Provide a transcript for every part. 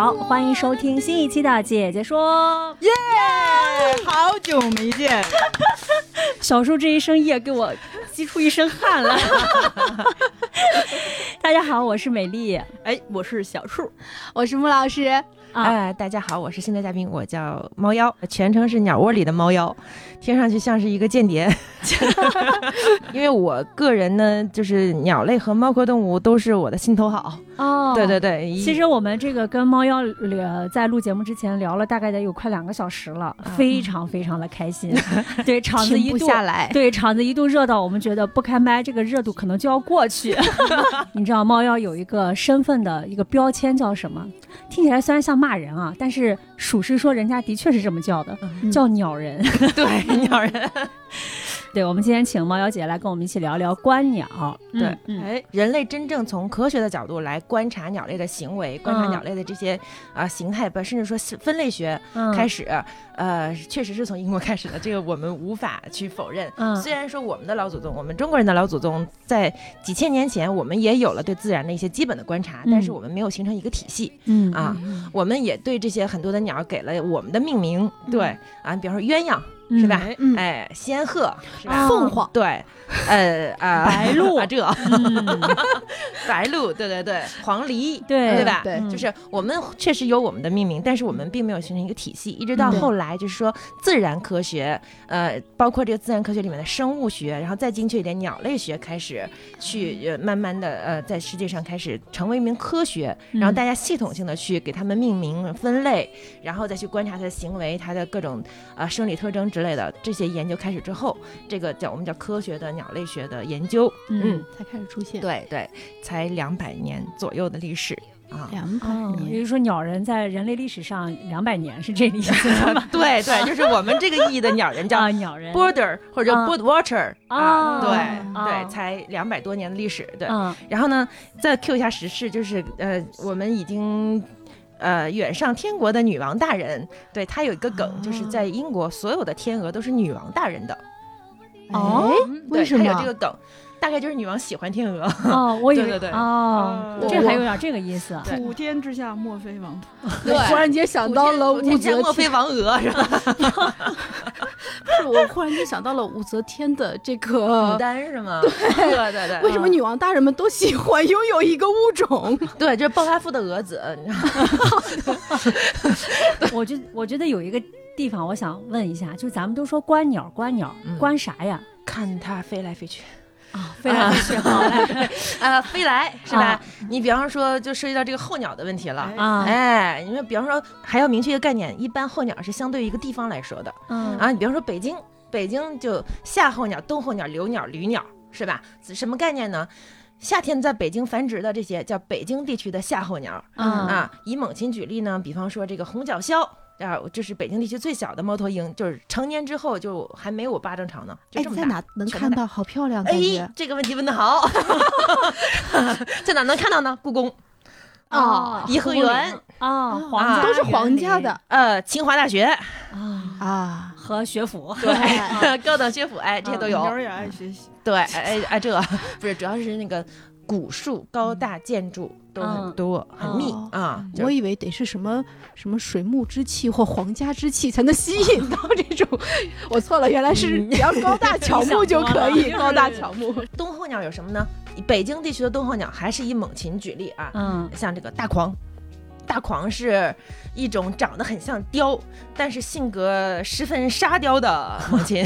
好，欢迎收听新一期的《姐姐说》。耶！好久没见，小树这一声夜，给我激出一身汗来。大家好，我是美丽。哎，我是小树，我是穆老师，啊哎，大家好，我是新的嘉宾，我叫猫妖，全称是鸟窝里的猫妖，听上去像是一个间谍。因为我个人呢，就是鸟类和猫科动物都是我的心头好。哦，对对对，其实我们这个跟猫妖聊在录节目之前聊了大概得有快两个小时了，非常非常的开心。对，场子一不度下来。对场子一度热到我们觉得不开麦，这个热度可能就要过去。你知道猫妖有一个身份的一个标签叫什么？听起来虽然像骂人啊，但是属实说人家的确是这么叫的，嗯叫鸟人。对鸟人，对，我们今天请猫妖姐来跟我们一起聊聊观鸟。嗯对嗯哎，人类真正从科学的角度来观察鸟类的行为，观察嗯鸟类的这些啊、形态吧，甚至说是分类学嗯开始，呃，确实是从英国开始的，这个我们无法去否认。嗯虽然说我们的老祖宗，我们中国人的老祖宗，在几千年前，我们也有了对自然的一些基本的观察，嗯但是我们没有形成一个体系嗯啊。我们也对这些很多的鸟给了我们的命名，对啊，比方说鸳鸯嗯是吧？嗯哎，仙鹤是吧？啊凤凰，对，呃啊，白鹭 啊，这嗯 白鹭，对对对，黄鹂，对对吧？对嗯就是我们确实有我们的命名，但是我们并没有形成一个体系，一直到嗯后来就是说自然科学，呃，包括这个自然科学里面的生物学，然后再精确一点鸟类学开始去呃慢慢的呃在世界上开始成为一名科学，然后嗯大家系统性的去给它们命名分类，然后再去观察它的行为、它的各种啊、呃生理特征之类的这些研究开始之后，这个叫我们叫科学的鸟类学的研究，嗯才开始出现。对对，才两百年左右的历史啊。两百年，也，就是说鸟人在人类历史上两百年是这个意思吗？对对，就是我们这个意义的鸟人叫啊，鸟人 birder 或者叫啊 bird watcher 啊啊，对啊对，才两百多年的历史。对，嗯然后呢，再 Q 一下时事，就是呃，我们已经。呃，远上天国的女王大人，对她有一个梗，就是在英国所有的天鹅都是女王大人的。哦为什么她有这个梗？大概就是女王喜欢天鹅。哦，我以为 对对对哦，嗯这还有点这个意思。对普天之下莫非王土。对忽然间想到了武则天莫非，王鹅是吧？不 是我忽然间想到了武则天的这个牡。丹是吗？对对对。呃为什么女王大人们都喜欢拥有一个物种？对，就是暴发户的蛾子，你知道吗？我觉我觉得有一个地方我想问一下，就是咱们都说观鸟，观鸟嗯观啥呀？看它飞来飞去。啊，飞来飞去，好来啊，飞来是吧？啊你比方说，就涉及到这个候鸟的问题了。啊，哎，因为比方说还要明确一个概念，一般候鸟是相对于一个地方来说的嗯啊。你比方说北京，北京就夏候鸟、冬候鸟、留鸟、旅鸟，是吧？什么概念呢？夏天在北京繁殖的这些叫北京地区的夏候鸟嗯啊。以猛禽举例呢，比方说这个红脚鸮。啊，这是北京地区最小的猫头鹰，就是成年之后就还没有我巴掌长呢，就哎，这么大。在哪能看到？好漂亮，哎感觉，这个问题问的好，在哪能看到呢？故宫、哦，颐和园啊，皇都是皇家的呃，清华大学，啊啊。和学府。对，高等学府，哎，这些都有。鸟儿也爱学习。对，哎哎，这不是，主要是那个古树、高大建筑都很多，很密哦啊。就我以为得是什么什么水木之气或皇家之气才能吸引到这种，我错了，原来是只要高大乔木就可以，高大乔木。冬候鸟有什么呢？北京地区的冬候鸟还是以猛禽举例啊，嗯像这个大狂。大狂是一种长得很像雕，但是性格十分沙雕的猛禽，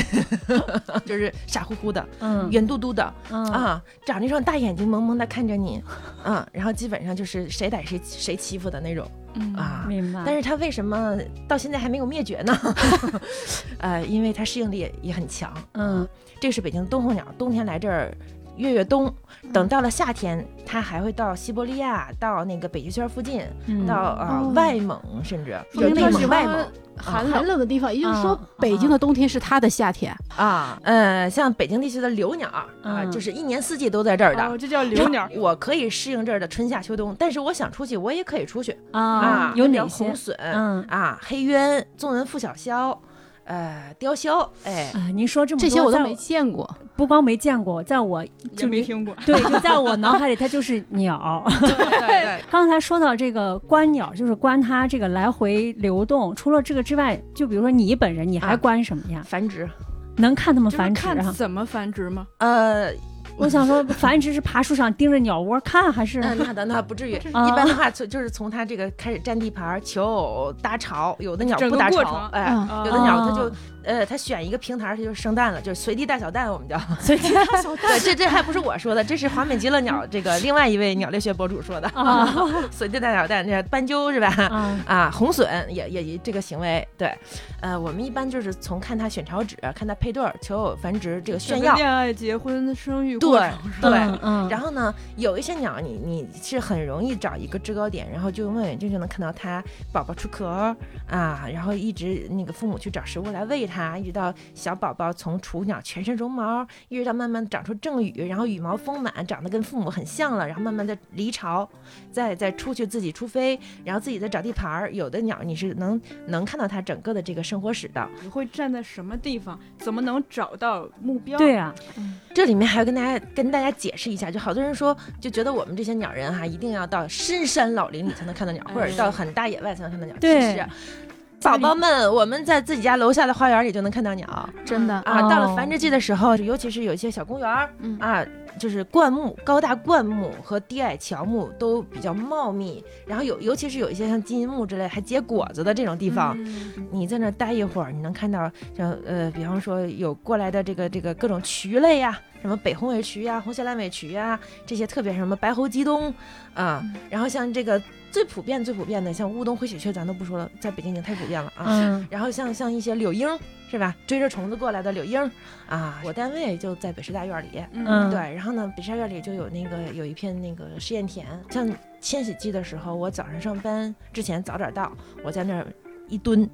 就是傻乎乎的、嗯圆嘟嘟的，嗯啊，长着一双大眼睛，萌萌的看着你，啊，然后基本上就是谁逮谁谁欺负的那种，嗯啊。明白。但是它为什么到现在还没有灭绝呢？呃，因为它适应力也也很强。嗯，这个是北京的冬候鸟，冬天来这儿月月冬，等到了夏天，它还会到西伯利亚，到那个北极圈附近，嗯到呃、哦外蒙，甚至说明内蒙外蒙寒冷寒冷的地方，也就是说啊，北京的冬天是它的夏天。啊。呃，像北京地区的留鸟啊，嗯就是一年四季都在这儿的。哦，这叫留鸟。我可以适应这儿的春夏秋冬，但是我想出去，我也可以出去啊，有比如哪些红？隼、嗯啊，黑鸢、纵纹腹小鸮，呃，雕鸮，哎，啊，您说这么多，这些我都没见过，不光没见过，在我就没听过，对，就在我脑海里，它就是鸟。对 对对，刚才说到这个观鸟，就是观它这个来回流动。除了这个之外，就比如说你本人，你还啊观什么呀？繁殖，能看它们繁殖啊？看怎么繁殖吗？呃，我想说，繁殖是爬树上盯着鸟窝看，还是？那那倒那不至于，啊一般的话从就是从它这个开始占地盘、求偶、搭巢，有的鸟整不搭巢哎，有的鸟它哦就呃，它选一个平台，它就生蛋了，就是随地大小蛋，我们叫。随地大小蛋对，这这还不是我说的，这是华美极乐鸟这个另外一位鸟类学博主说的。啊随地大小蛋，这斑鸠是吧？啊啊，红隼也也也这个行为，对，呃，我们一般就是从看它选巢址、看它配对儿、求偶、繁殖这个炫耀。恋爱、结婚、生育对对嗯嗯，然后呢，有一些鸟你，你是很容易找一个制高点，然后就用望远镜就能看到它宝宝出壳儿啊，然后一直那个父母去找食物来喂它，一直到小宝宝从雏鸟全身绒毛，一直到慢慢长出正羽，然后羽毛丰满，长得跟父母很像了，然后慢慢的离巢，再再出去自己出飞，然后自己再找地盘儿。有的鸟你是能能看到它整个的这个生活史的。你会站在什么地方？怎么能找到目标？对啊，这里面还要跟大家跟大家解释一下，就好多人说就觉得我们这些鸟人哈，一定要到深山老林里才能看到鸟，或者到很大野外才能看到鸟。对其实，宝宝们，我们在自己家楼下的花园里就能看到鸟真的。啊。到了哦繁殖季的时候，尤其是有一些小公园啊，就是灌木、高大灌木和低矮乔木都比较茂密，然后有尤其是有一些像金银木之类还结果子的这种地方，嗯你在那儿待一会儿，你能看到像呃，比方说有过来的这个这个各种渠类呀、什么北红尾渠呀、红小蓝尾渠呀，这些特别什么白喉鸡东啊，然后像这个最普遍最普遍的，像乌冬灰喜鹊，咱都不说了，在北京已经太普遍了啊。嗯。然后像像一些柳莺是吧，追着虫子过来的柳莺啊，我单位就在北师大院里，嗯对，然后呢，北师大院里就有那个有一片那个试验田，像迁徙季的时候，我早上上班之前早点到，我在那儿一蹲。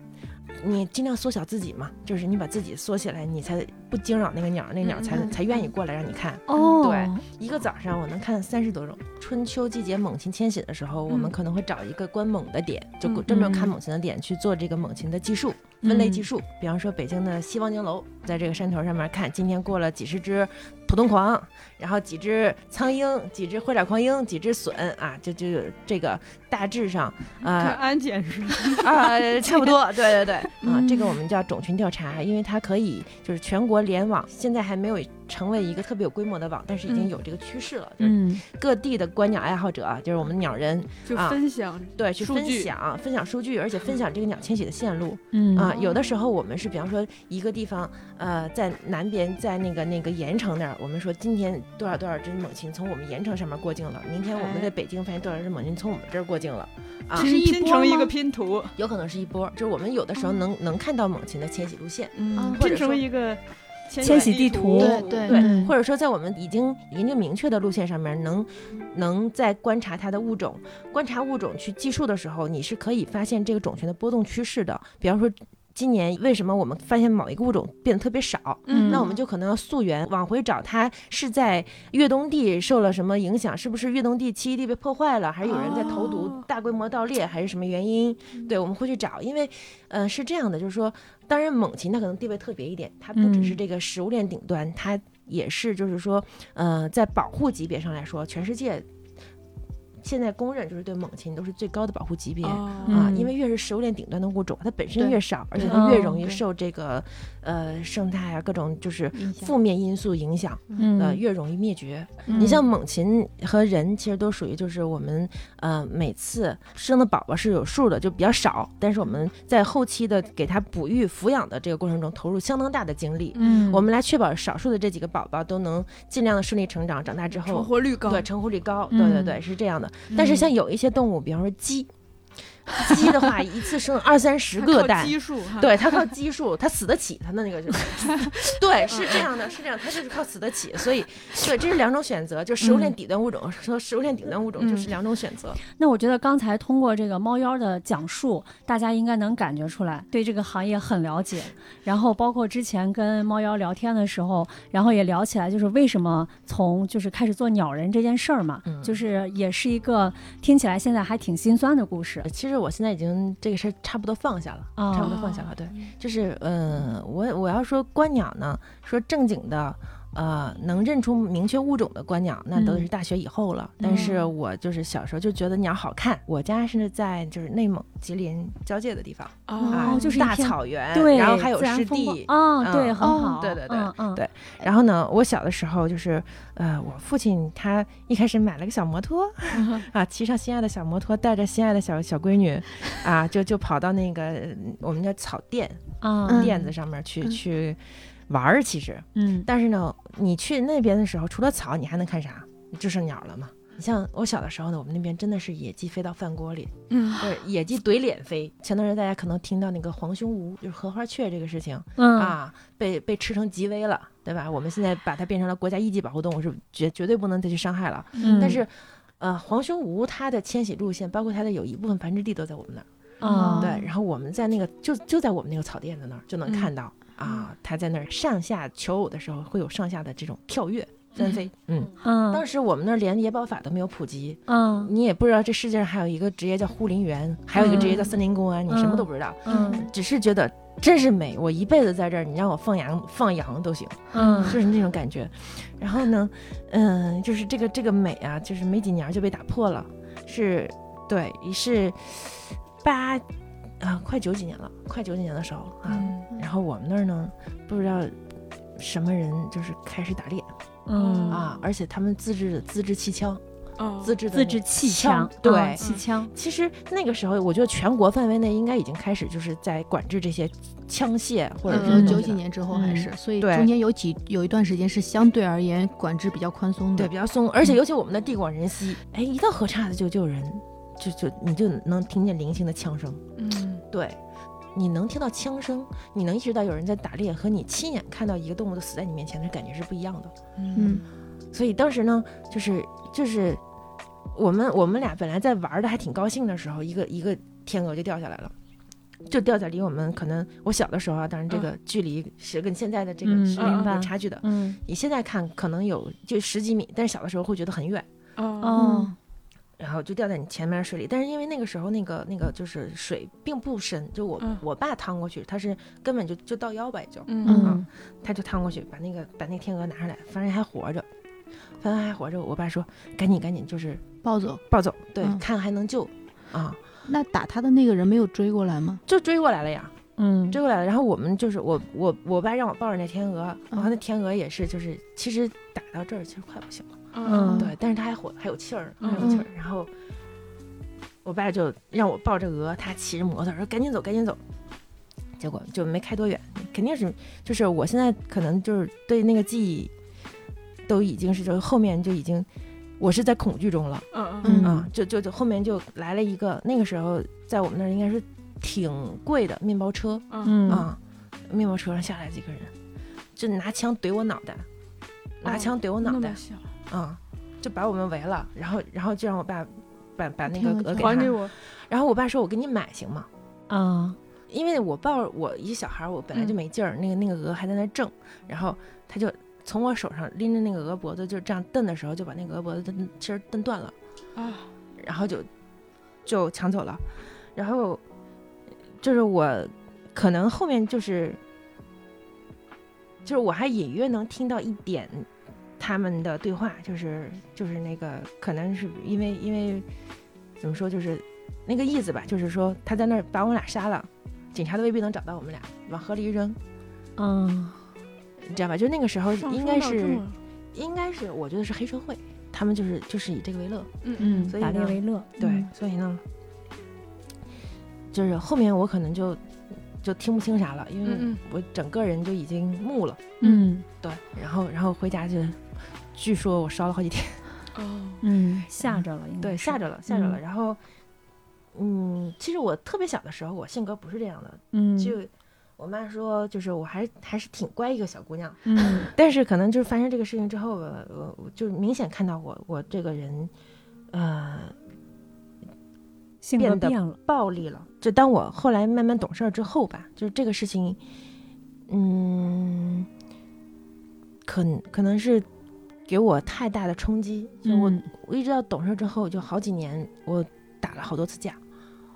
你尽量缩小自己嘛，就是你把自己缩起来，你才不惊扰那个鸟，那鸟才、才愿意过来让你看。哦，对一个早上我能看三十多种。春秋季节猛禽迁徙的时候，我们嗯可能会找一个观猛的点，就嗯专门看嗯猛禽的点去做这个猛禽的计数。分类计嗯数，比方说北京的西望京楼，在这个山头上面看，今天过了几十只普通狂，然后几只苍鹰，几只灰爪狂鹰，几只隼啊，就就有这个大致上看啊安检是吧啊差不多，对对对啊，嗯这个我们叫种群调查，因为它可以就是全国联网，现在还没有成为一个特别有规模的网，但是已经嗯。有这个趋势了，就是嗯。各地的观鸟爱好者啊，就是我们鸟人就啊分享对去分享分享数据，而且分享这个鸟迁徙的线路。嗯。啊，有的时候我们是，比方说一个地方，呃，在南边，在那个那个盐城那儿，我们说今天多少多少只猛禽从我们盐城上面过境了，明天我们哎在北京发现多少只猛禽从我们这儿过境了，啊这，是一波拼成一个拼图，有可能是一波，就是我们有的时候能能看到猛禽的迁徙路线，嗯。或者拼成说一个迁徙地图对对对，嗯或者说在我们已经研究明确的路线上面，能能在观察它的物种，观察物种去计数的时候，你是可以发现这个种群的波动趋势的。比方说，今年为什么我们发现某一个物种变得特别少？嗯那我们就可能要溯源，往回找它是在越冬地受了什么影响，是不是越冬地栖息地被破坏了，还是有人在投毒哦大规模盗猎，还是什么原因？对，我们会去找，因为，呃，是这样的，就是说，当然猛禽它可能地位特别一点，它不只是嗯这个食物链顶端，它也是就是说，呃，在保护级别上来说，全世界现在公认就是对猛禽都是最高的保护级别。啊，嗯因为越是食物链顶端的物种，它本身越少，而且它越哦容易受这个呃生态啊各种就是负面因素影响，嗯呃，越容易灭绝。嗯你像猛禽和人，其实都属于就是我们呃每次生的宝宝是有数的，就比较少，但是我们在后期的给它哺育抚养的这个过程中，投入相当大的精力。嗯我们来确保少数的这几个宝宝都能尽量的顺利成长，长大之后成后，活率高，对成活率高，嗯对对对，是这样的。但是像有一些动物，比方说鸡，鸡的话一次生 二三十个蛋，基数，对，它靠基数，它死得起，它的那个就是，对，是这样的，是这样，它就是靠死得起，所以，对，这是两种选择，就食物链底端物种和食物链顶端物种就是两种选择。那我觉得刚才通过这个猫妖的讲述，大家应该能感觉出来对这个行业很了解。然后包括之前跟猫妖聊天的时候，然后也聊起来，就是为什么从就是开始做鸟人这件事儿嘛，嗯。就是也是一个听起来现在还挺心酸的故事。其实我现在已经这个事儿差不多放下了，啊差不多放下了。对，就是嗯，我我要说观鸟呢，说正经的。呃，能认出明确物种的观鸟，那都嗯是大学以后了。但是我就是小时候就觉得鸟好看。我家是在就是内蒙吉林交界的地方啊，就是大草原，对，然后还有湿地，啊，对，嗯很哦好，对对对嗯嗯，对。然后呢，我小的时候就是，呃，我父亲他一开始买了个小摩托，啊，骑上心爱的小摩托，带着心爱的小小闺女，啊，就就跑到那个呃我们叫草甸啊，嗯。甸子上面去、嗯。去玩儿。其实，嗯但是呢，你去那边的时候，除了草，你还能看啥？就剩鸟了嘛。你像我小的时候呢，我们那边真的是野鸡飞到饭锅里，嗯，就是野鸡怼脸飞。前段时间大家可能听到那个黄胸鹀，就是荷花雀这个事情，嗯啊，被被吃成极危了，对吧？我们现在把它变成了国家一级保护动物，是绝绝对不能再去伤害了。嗯，但是，呃，黄胸鹀它的迁徙路线，包括它的有一部分繁殖地都在我们那儿。啊，对，然后我们在那个就就在我们那个草甸子那儿就能嗯看到、啊，他在那儿上下求偶的时候会有上下的这种跳跃翻飞。嗯，嗯当时我们那儿连野保法都没有普及，嗯。你也不知道这世界上还有一个职业叫护林员，还有一个职业叫森林公安，你什么都不知道。嗯。只是觉得真是美，我一辈子在这儿，你让我放羊放羊都行，嗯。就是那种感觉。然后呢，嗯，就是这个这个美啊，就是没几年就被打破了，是，对，是八啊，快九几年了，快九几年的时候啊。嗯然后我们那儿呢，不知道什么人就是开始打猎嗯啊，而且他们自制的自制气枪，哦，自制的自制气枪，对。啊气枪，其实那个时候，我觉得全国范围内应该已经开始就是在管制这些枪械或者是呃，东西了九几年之后还是，所以中间有几有一段时间是相对而言管制比较宽松的。对比较松，而且尤其我们的地广人稀，哎，一到河岔子就就有人，就就你就能听见零星的枪声，嗯对，你能听到枪声，你能意识到有人在打猎，和你亲眼看到一个动物都死在你面前的感觉是不一样的。嗯所以当时呢，就是就是我们我们俩本来在玩的还挺高兴的时候，一个一个天鹅就掉下来了。就掉在离我们可能我小的时候啊，当然这个距离是跟现在的这个嗯是有差距的。嗯你现在看可能有就十几米，但是小的时候会觉得很远。哦哦然后就掉在你前面水里。但是因为那个时候那个那个就是水并不深，就我、嗯我爸趟过去，他是根本就就到腰吧，也就嗯嗯他就趟过去把那个把那天鹅拿上来，发现还活着，发现还活着，我爸说赶紧赶紧就是抱走。抱走，对，嗯看还能救啊，那打他的那个人没有追过来吗？就追过来了呀。嗯追过来了，然后我们就是我我我爸让我抱着那天鹅，然后那天鹅也是就是其实打到这儿其实快不行了，嗯。对，但是他还活还有气儿，还有嗯。气儿，然后我爸就让我抱着鹅，他骑着摩托说赶紧走赶紧走，结果就没开多远，肯定是就是我现在可能就是对那个记忆都已经是就后面就已经我是在恐惧中了。嗯嗯啊，就就就后面就来了一个，那个时候在我们那儿应该是挺贵的面包车嗯。嗯。啊，面包车上下来几个人，就拿枪怼我脑袋，拿哦枪怼我脑袋啊，就把我们围了，然后然后就让我爸把把那个鹅鹅给他还给，我，然后我爸说我给你买行吗？啊因为我抱我一小孩儿，我本来就嗯没劲儿，那个那个鹅还在那挣，然后他就从我手上拎着那个鹅脖子，就这样蹬的时候，就把那个鹅脖子蹬其实蹬断了。啊，然后就就抢走了，然后就是我可能后面就是就是我还隐约能听到一点他们的对话，就是就是那个可能是因为因为怎么说就是那个意思吧，就是说他在那儿把我们俩杀了，警察都未必能找到我们俩，往河里一扔，嗯你知道吧？就那个时候应该是应该是我觉得是黑社会，他们就是就是以这个为乐。嗯嗯，打猎所以呢为乐，对，嗯所以呢，就是后面我可能就就听不清啥了，因为我整个人就已经木了。嗯对，然后然后回家就，据说我烧了好几天，哦，嗯吓着了，应该对，吓着了，吓着了。嗯然后嗯，其实我特别小的时候，我性格不是这样的，嗯就我妈说，就是我还还是挺乖一个小姑娘，嗯但是可能就是发生这个事情之后，我我我就明显看到我我这个人，呃，性格变得变了，暴力了。就当我后来慢慢懂事儿之后吧，就是这个事情，嗯，可可能是给我太大的冲击。就我、嗯我一直到懂事之后，就好几年，我打了好多次架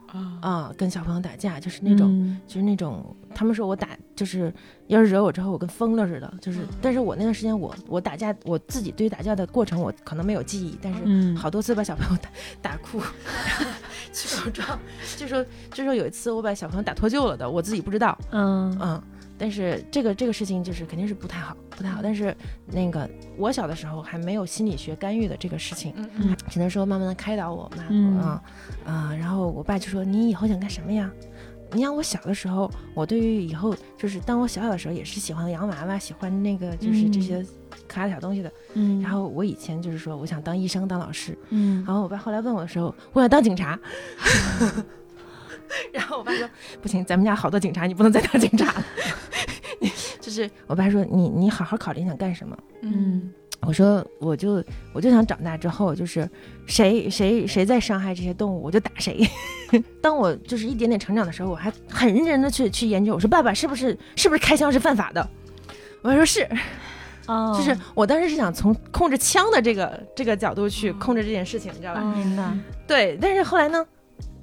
啊，啊，跟小朋友打架，就是那种。嗯就是那种，他们说我打就是要是惹我之后，我跟疯了似的。就是，但是我那段时间我我打架，我自己对打架的过程，我可能没有记忆，但是嗯好多次把小朋友打打哭，去告状，就说就说有一次我把小朋友打脱臼了的，我自己不知道，嗯嗯，但是这个这个事情就是肯定是不太好，不太好。但是那个我小的时候还没有心理学干预的这个事情，只能说慢慢的开导我嘛，嗯啊啊，然后我爸就说你以后想干什么呀？你像我小的时候，我对于以后就是当我小小的时候，也是喜欢洋娃娃，喜欢那个就是这嗯些可爱的小东西的。嗯，然后我以前就是说我想当医生、当老师，嗯然后我爸后来问我的时候，我想当警察。然后我爸说不行，咱们家好多警察，你不能再当警察了。就是我爸说你你好好考虑你想干什么。嗯我说我就我就想长大之后，就是谁谁谁在伤害这些动物，我就打谁。当我就是一点点成长的时候，我还很认真的去去研究。我说爸爸是不是是不是开枪是犯法的？我爸说是，哦，就是我当时是想从控制枪的这个这个角度去控制这件事情，你知道吧？哦明白，对，但是后来呢，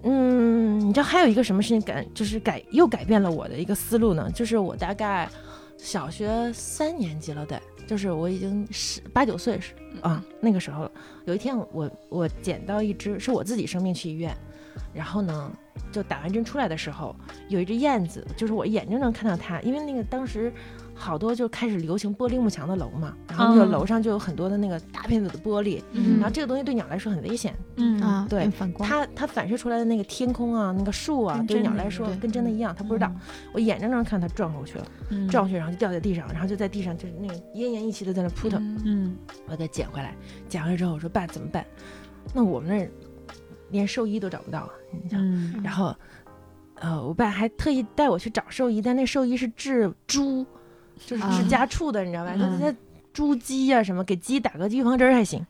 嗯，你知道还有一个什么事情改，就是改又改变了我的一个思路呢？就是我大概小学三年级了，对，就是我已经十八九岁是啊，那个时候了。有一天我我捡到一只，是我自己生病去医院，然后呢，就打完针出来的时候，有一只燕子，就是我眼睁睁看到它，因为那个当时。好多就开始流行玻璃幕墙的楼嘛，然后那个嗯楼上就有很多的那个大片子的玻璃，嗯。然后这个东西对鸟来说很危险，嗯。啊，对。反光，它它反射出来的那个天空啊，那个树啊，对鸟来说跟真的一样，它不知道。我眼睁睁看它撞过去了，嗯。撞过去然后就掉在地上，然后就在地上就是那个奄奄一息的在那扑腾。嗯。我给它捡回来，捡回来之后我说爸怎么办？那我们那儿连兽医都找不到啊，你想，嗯。然后呃我爸还特意带我去找兽医，但那兽医是治猪，就是家畜的，你知道吧？他嗯他猪鸡呀、什么，给鸡打个预防针儿还行。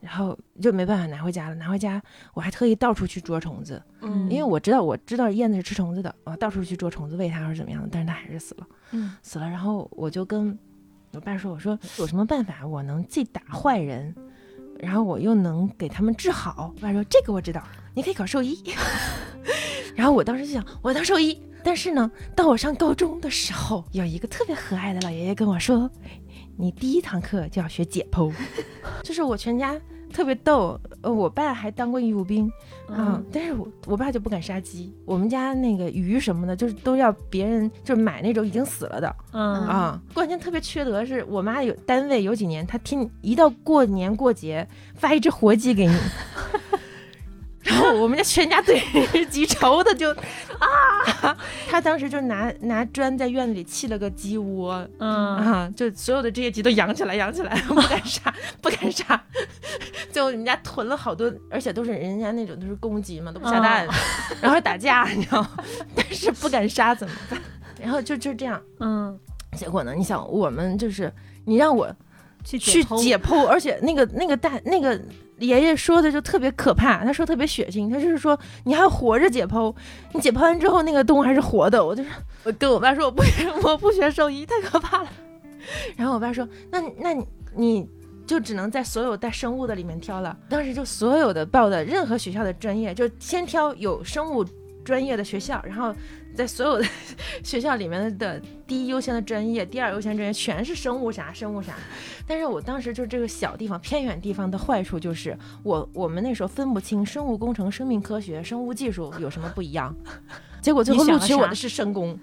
然后就没办法拿回家了，拿回家我还特意到处去捉虫子，嗯因为我知道我知道燕子是吃虫子的，我到处去捉虫子喂它或者怎么样的，但是它还是死了，嗯死了。然后我就跟我爸说，我说有什么办法我能既打坏人，然后我又能给他们治好？我爸说这个我知道，你可以考兽医。然后我当时就想，我要当兽医。但是呢，到我上高中的时候，有一个特别和蔼的老爷爷跟我说，你第一堂课就要学解剖，就是我全家特别逗。呃，我爸还当过义务兵，嗯，但是我我爸就不敢杀鸡，我们家那个鱼什么的，就是都要别人就是买那种已经死了的嗯啊。关键特别缺德是我妈有单位有几年，她天一到过年过节发一只活鸡给你。然后我们家全家对鸡愁的就 啊，他当时就拿拿砖在院子里砌了个鸡窝，嗯啊，就所有的这些鸡都养起来，养起来，不敢杀，不敢杀。最后人家囤了好多，而且都是人家那种都是公鸡嘛，都不下蛋，然后打架，你知道吗？但是不敢杀怎么办？然后就就这样，嗯结果呢？你想，我们就是你让我去去解剖，而且那个那个大那个爷爷说的就特别可怕，他说特别血腥，他就是说你还活着解剖，你解剖完之后那个动物还是活的，我就说我跟我爸说我不学 我不学兽医，太可怕了。然后我爸说那那你你就只能在所有带生物的里面挑了。当时就所有的报的任何学校的专业，就先挑有生物专业的学校，然后在所有的 学校里面的第一优先的专业、第二优先专业全是生物啥生物啥。但是我当时就这个小地方、偏远地方的坏处就是，我我们那时候分不清生物工程、生命科学、生物技术有什么不一样。结果最后录取我的是生工，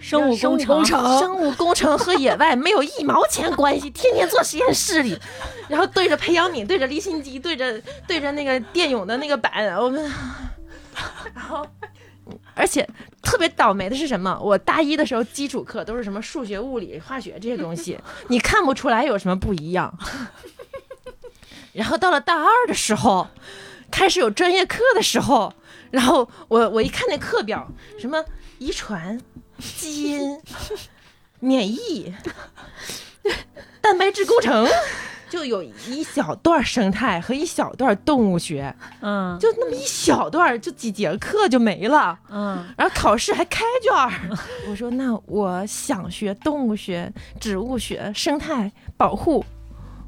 生物工程，生物工程和野外没有一毛钱关系，天天坐实验室里，然后对着培养皿，对着离心机，对着对着那个电泳的那个板，我们，然后。而且特别倒霉的是什么？我大一的时候基础课都是什么数学、物理、化学这些东西，你看不出来有什么不一样。然后到了大二的时候，开始有专业课的时候，然后我我一看那课表，什么遗传、基因、免疫、蛋白质工程，就有一小段生态和一小段动物学，嗯就那么一小段，就几节课就没了。嗯然后考试还开卷儿。我说那我想学动物学、植物学、生态保护，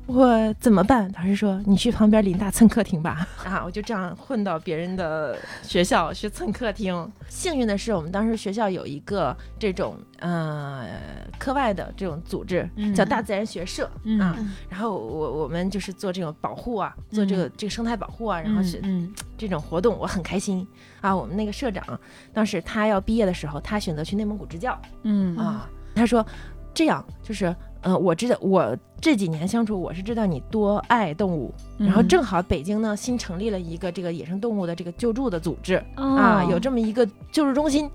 我怎么办？老师说你去旁边林大蹭课听吧。啊，我就这样混到别人的学校去蹭课听。幸运的是，我们当时学校有一个这种呃课外的这种组织，嗯叫大自然学社、嗯啊。然后我我们就是做这种保护啊，做这个、这个生态保护啊，然后是嗯这种活动，我很开心啊。我们那个社长当时他要毕业的时候，他选择去内蒙古支教嗯啊。他说这样就是，呃，我知道我这几年相处，我是知道你多爱动物，然后正好北京呢新成立了一个这个野生动物的这个救助的组织、啊，有这么一个救助中心，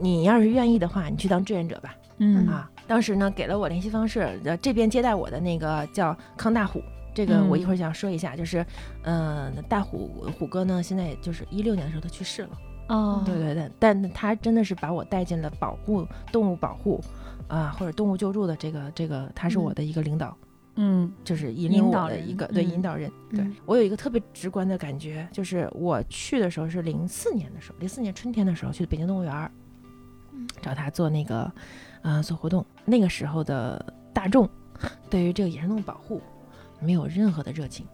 你要是愿意的话，你去当志愿者吧。嗯。啊，当时呢给了我联系方式，呃，这边接待我的那个叫康大虎，这个嗯我一会儿想说一下，就是，呃，大虎虎哥呢，现在就是一六年的时候他去世了，哦。对对对，但他真的是把我带进了保护动物保护啊、或者动物救助的这个这个，他是我的一个领导，嗯就是引领我的一个对嗯引导人。对嗯我有一个特别直观的感觉，就是我去的时候是零四年的时候，零四年春天的时候去北京动物园找他做那个呃做活动。那个时候的大众对于这个野生动物保护没有任何的热情，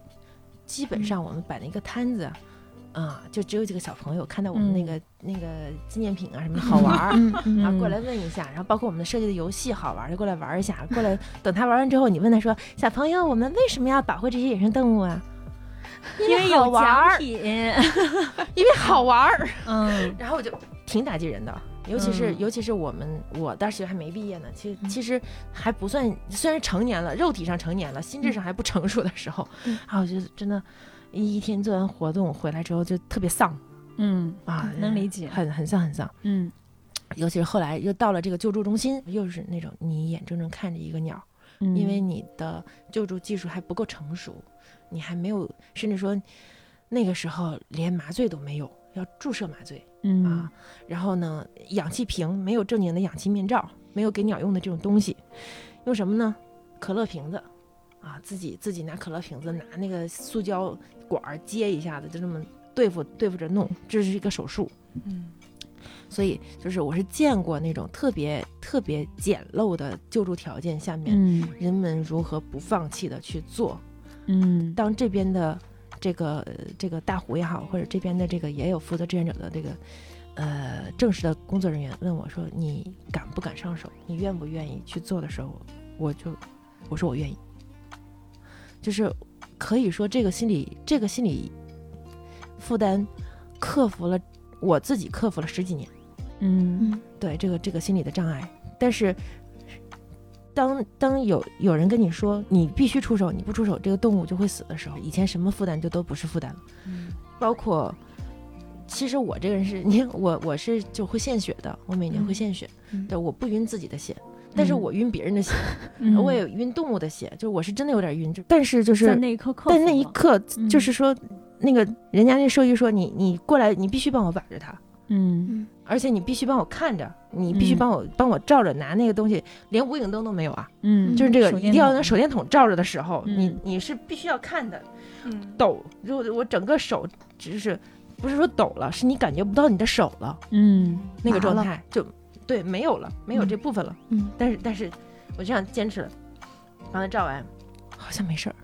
基本上我们摆了一个摊子。啊，就只有几个小朋友看到我们那嗯个、那个纪念品啊什么的好玩儿，嗯嗯然后过来问一下，然后包括我们的设计的游戏好玩，就过来玩一下。过来等他玩完之后，你问他说：“小朋友，我们为什么要保护这些野生动物啊？”因因为有好玩儿，奖品，因为好玩儿。嗯然后我就挺打击人的，尤其是、嗯尤其是我们，我当时还没毕业呢，其实其实还不算，虽然成年了，肉体上成年了，心智上还不成熟的时候，嗯啊，我觉得真的，一一天做完活动回来之后就特别丧嗯啊，能理解很很丧很丧。嗯尤其是后来又到了这个救助中心，又是那种你眼睁睁看着一个鸟。嗯，因为你的救助技术还不够成熟，你还没有，甚至说那个时候连麻醉都没有，要注射麻醉嗯啊。然后呢，氧气瓶没有正经的氧气面罩，没有给鸟用的这种东西，用什么呢？可乐瓶子啊，自己自己拿可乐瓶子，拿那个塑胶管儿接一下子，就这么对付对付着弄，这是一个手术。嗯所以就是我是见过那种特别特别简陋的救助条件下面，嗯人们如何不放弃的去做。嗯当这边的这个呃这个大湖也好，或者这边的这个也有负责志愿者的这个呃正式的工作人员问我说：“你敢不敢上手？你愿不愿意去做的时候，我就我说我愿意。”就是可以说这个心理这个心理负担克服了我自己克服了十几年。嗯。嗯。对这个这个心理的障碍。但是，当当有有人跟你说你必须出手，你不出手这个动物就会死的时候，以前什么负担就都不是负担了，嗯。包括。其实我这个人是，你看我我是就会献血的，我每年会嗯。献血，嗯。对，我不晕自己的血，但是嗯。我晕别人的血，嗯。我也晕动物的血，就是我是真的有点晕，就但是就在是那一刻但那一刻嗯。就是说，那个人家那兽医说你你过来，你必须帮我把着它，嗯。而且你必须帮我看着，你必须嗯。帮我、帮我照着拿那个东西，连无影灯都没有啊，嗯，就是这个一定要手电筒拿手电筒照着的时候，你嗯。你是必须要看的，嗯。抖，如果我整个手只是不是说抖了，是你感觉不到你的手了，嗯。那个状态就对没有了，没有这部分了，嗯但是但是我这样坚持了，帮他照完，好像没事儿。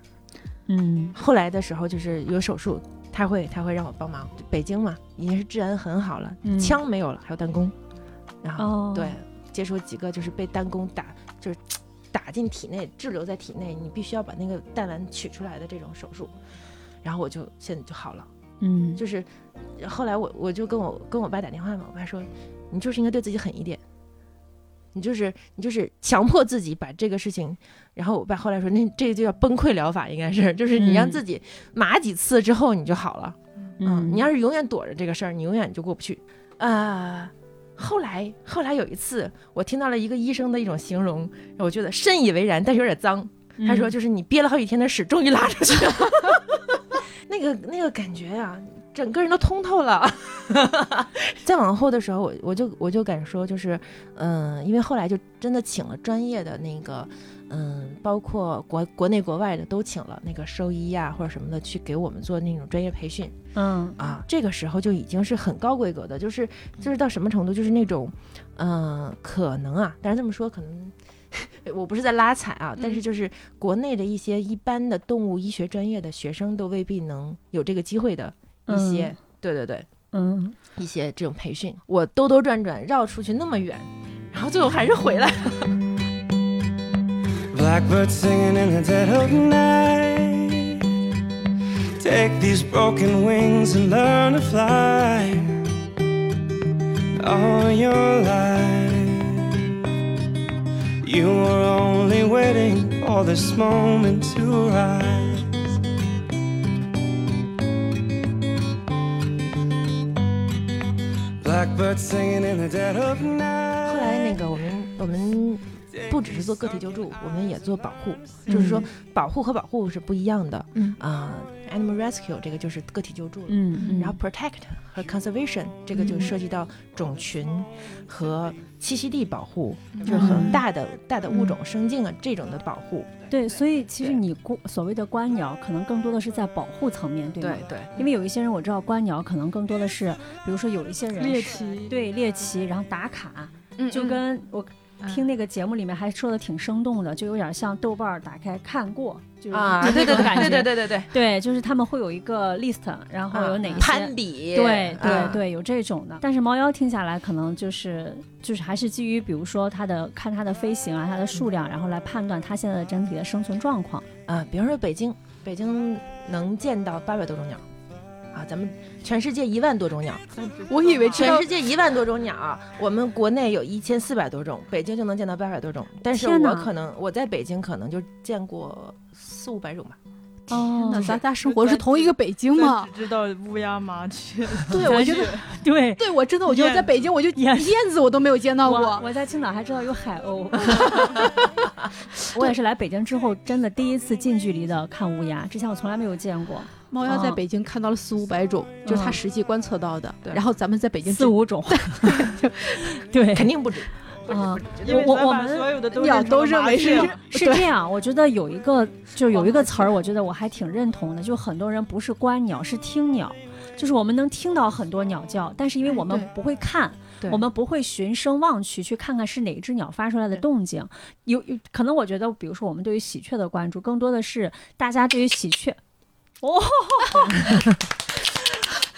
嗯后来的时候就是有手术，他会他会让我帮忙。北京嘛，已经是治安很好了，嗯枪没有了，还有弹弓，然后、哦对接触几个就是被弹弓打就是 打进体内滞留在体内，你必须要把那个弹丸取出来的这种手术，然后我就现在就好了。嗯就是后来我我就跟我跟我爸打电话嘛，我爸说你就是应该对自己狠一点。你就是你就是强迫自己把这个事情，然后我爸后来说，那这个就叫崩溃疗法，应该是，就是你让嗯自己麻几次之后你就好了。嗯，你要是永远躲着这个事儿，你永远就过不去。啊、后来后来有一次，我听到了一个医生的一种形容，我觉得深以为然，但是有点脏。他说，嗯就是你憋了好几天的屎，终于拉出去了。那个那个感觉呀、整个人都通透了。再往后的时候，我我就我就敢说，就是嗯、因为后来就真的请了专业的那个。嗯，包括国国内国外的都请了那个兽医呀、或者什么的去给我们做那种专业培训嗯啊。这个时候就已经是很高规格的，就是就是到什么程度，就是那种嗯、可能啊，但是这么说可能 我不是在拉踩啊，但是就是国内的一些一般的动物医学专业的学生都未必能有这个机会的一些，嗯对对对，嗯，一些这种培训，我兜兜转转绕出去那么远，然后最后还是回来了。Blackbird singing in the dead of night. Take these broken wings and learn to fly. All your life, you were only waiting for this moment to rise. 后来那个我们我们不只是做个体救助，我们也做保护，就是说保护和保护是不一样的。嗯啊、a n i m a l rescue 这个就是个体救助了。嗯嗯，然后 protect 和 conservation 这个就涉及到种群和栖息地保护，就是很大的大的物种生境啊这种的保护。对，所以其实你观所谓的观鸟，可能更多的是在保护层面，对吗？对，因为有一些人我知道观鸟可能更多的是，比如说有一些人猎奇，对猎奇，然后打卡，嗯就跟我嗯听那个节目里面还说的挺生动的，就有点像豆瓣打开看过，就是啊，对对对对对对对对，对，就是他们会有一个 list，然后有哪一些。攀比，对对啊，对，有这种的。但是猫妖听下来，可能就是就是还是基于比如说它的看它的飞行啊，它的数量，然后来判断它现在的整体的生存状况。啊，比如说北京，北京能见到八百多种鸟，啊，咱们全世界一万多种鸟，我以为全世界一万多种鸟，我们国内有一千四百多种，北京就能见到八百多种，但是天哪我可能我在北京可能就见过四五百种吧。哦那咱仨生活是同一个北京吗？只知道乌鸦、麻雀。对，我觉得，对，对我真的，我觉得在北京，我就燕燕子我都没有见到过。我在青岛还知道有海鸥。我也是来北京之后，真的第一次近距离的看乌鸦，之前我从来没有见过。猫妖在嗯北京看到了四五百种，就是他嗯实际观测到的。对。然后咱们在北京四五种，对，肯定不止，啊不止，绝因对不止为咱把我我们所有的都鸟都认为是是这样，我觉得有一个就有一个词儿，我觉得我还挺认同的，就很多人不是观鸟，是听鸟，就是我们能听到很多鸟叫，但是因为我们不会看，我们不会循声望去去看看是哪只鸟发出来的动静。有有可能，我觉得，比如说我们对于喜鹊的关注，更多的是大家对于喜鹊。哦，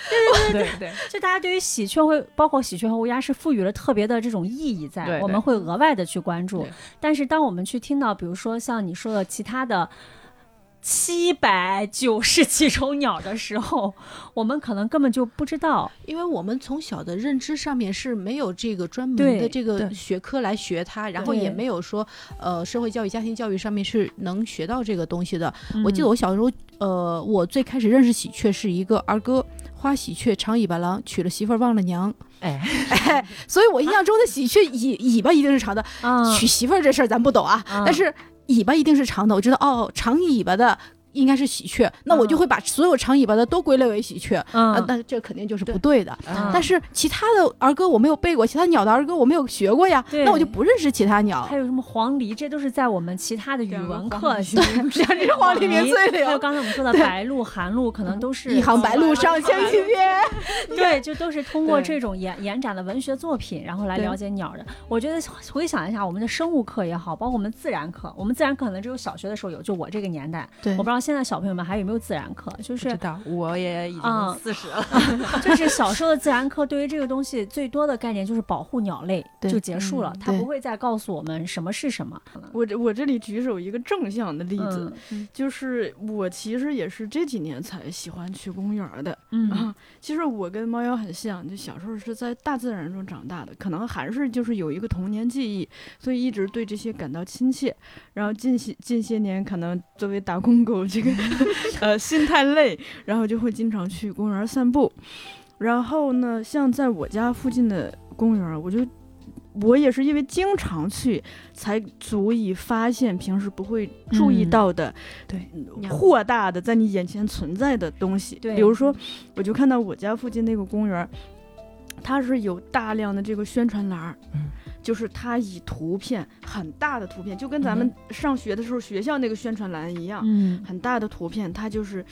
对对对对就大家对于喜鹊会，包括喜鹊和乌鸦，是赋予了特别的这种意义在，我们会额外的去关注。但是当我们去听到，比如说像你说的其他的七百九十几种鸟的时候，我们可能根本就不知道。因为我们从小的认知上面是没有这个专门的这个学科来学它，然后也没有说呃社会教育、家庭教育上面是能学到这个东西的。我记得嗯我小时候，呃，我最开始认识喜鹊是一个儿歌。花喜鹊长尾巴郎，娶了媳妇儿忘了娘。哎，哎，所以我印象中的喜鹊尾尾巴一定是长的。啊娶媳妇儿这事儿咱不懂啊，啊但是尾巴一定是长的。我知道哦，长尾巴的应该是喜鹊，那我就会把所有长尾巴的都归类为喜鹊。啊，嗯，那这肯定就是不对的。嗯但是其他的儿歌我没有背过，其他鸟的儿歌我没有学过呀，那我就不认识其他鸟还。有什么黄鹂，这都是在我们其他的语文课两学。两只黄鹂鸣翠 还有柳，刚才我们说的白�鹭、寒鹭，可能都是一行白鹭上千禧篇。对，就都是通过这种延延展的文学作品，然后来了解鸟的。我觉得回想一下，我们的生物课也好，包括我们自然课，我们自然课可能只有小学的时候有，就我这个年代，对我不知道现在小朋友们还有没有自然课，就是不知道，我也已啊经四十了。就是小时候的自然课对于这个东西最多的概念就是保护鸟类就结束了，嗯对它不会再告诉我们什么是什么。我这我这里举手一个正向的例子，嗯就是我其实也是这几年才喜欢去公园的。嗯啊，其实我跟猫妖很像，就小时候是在大自然中长大的，可能还是就是有一个童年记忆，所以一直对这些感到亲切。然后近些近些年，可能作为打工狗，这个呃心太累，然后就会经常去公园散步。然后呢，像在我家附近的公园，我就我也是因为经常去，才足以发现平时不会注意嗯到的，对嗯豁大的在你眼前存在的东西。对比如说，我就看到我家附近那个公园，它是有大量的这个宣传栏儿，嗯就是它以图片很大的图片，就跟咱们上学的时候学校那个宣传栏一样，嗯，很大的图片，它就是，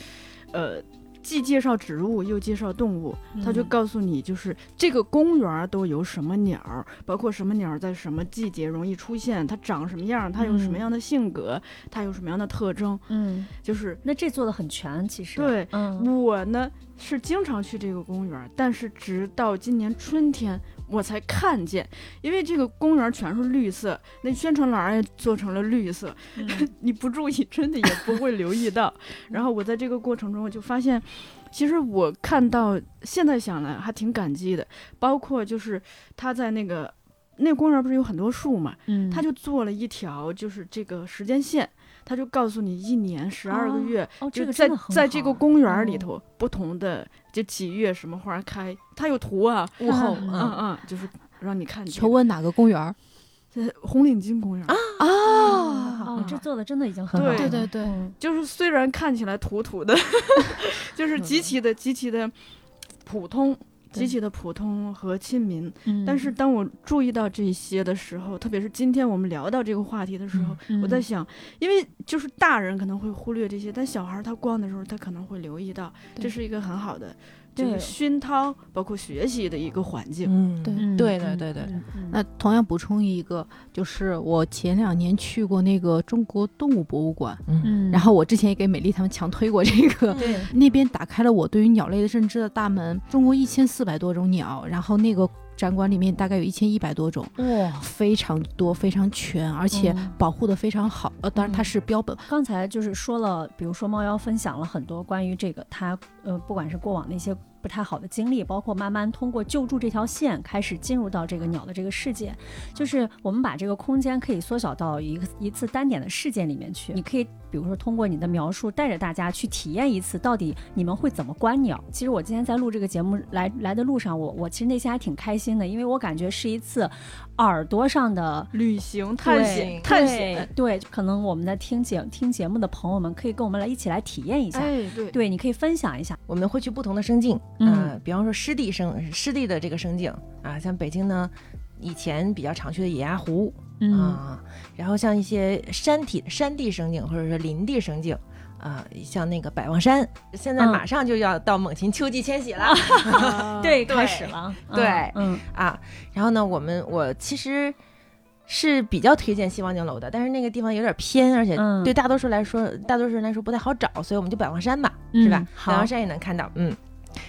呃。既介绍植物又介绍动物，它就嗯告诉你，就是这个公园都有什么鸟儿，包括什么鸟儿在什么季节容易出现，它长什么样，它有什么嗯样的性格，它有什么样的特征，嗯，就是那这做的很全，其实对嗯我呢是经常去这个公园儿，但是直到今年春天我才看见，因为这个公园全是绿色，那宣传栏也做成了绿色，嗯 你不注意真的也不会留意到。然后我在这个过程中我就发现，其实我看到现在想来还挺感激的，包括就是他在那个。那公园不是有很多树嘛，嗯，他就做了一条，就是这个时间线，他就告诉你一年十二个哦月，就在在这个公园里哦头，不同的就几月什么花开，它有图啊，物候，嗯嗯嗯，就是让你看。求问哪个公园红领巾公园儿，啊？哦，这做的真的已经很对好了，对对对嗯就是虽然看起来土土的，就是极其的极其的普通，极其的普通和亲民。嗯，但是当我注意到这些的时候，特别是今天我们聊到这个话题的时候，嗯我在想，因为就是大人可能会忽略这些，但小孩儿他逛的时候，他可能会留意到，这是一个很好的这个对。熏陶，包括学习的一个环境。嗯，对。嗯对嗯对对对那同样补充一个，就是我前两年去过那个中国动物博物馆，嗯。嗯，然后我之前也给美丽他们强推过这个，对，那边打开了我对于鸟类的认知的大门。中国一千四百多种鸟，然后那个展馆里面大概有一千一百多种，哇，非常多，非常全，而且嗯。保护的非常好。呃，当然它是标本，刚才就是说了，比如说猫妖分享了很多关于这个它呃，不管是过往的一些不太好的经历，包括慢慢通过救助这条线开始进入到这个鸟的这个世界，就是我们把这个空间可以缩小到一个一次单点的事件里面去。你可以比如说通过你的描述带着大家去体验一次，到底你们会怎么观鸟。其实我今天在录这个节目来来的路上，我我其实内心还挺开心的，因为我感觉是一次耳朵上的旅行、探险、探险，对，对可能我们在听节听节目的朋友们可以跟我们来一起来体验一下。哎，对，对，你可以分享一下。我们会去不同的生境，嗯呃，比方说湿地生湿地的这个生境啊，像北京呢，以前比较常去的野鸭湖嗯啊，然后像一些山体山地生境或者说林地生境。啊、像那个百望山，现在嗯马上就要到猛禽秋季迁徙了、啊对，对开始了。嗯对嗯啊。然后呢，我们我其实是比较推荐西望景楼的，但是那个地方有点偏，而且嗯对大多数来说，大多数人来说不太好找，所以我们就百望山吧，是吧百望山也能看到，嗯。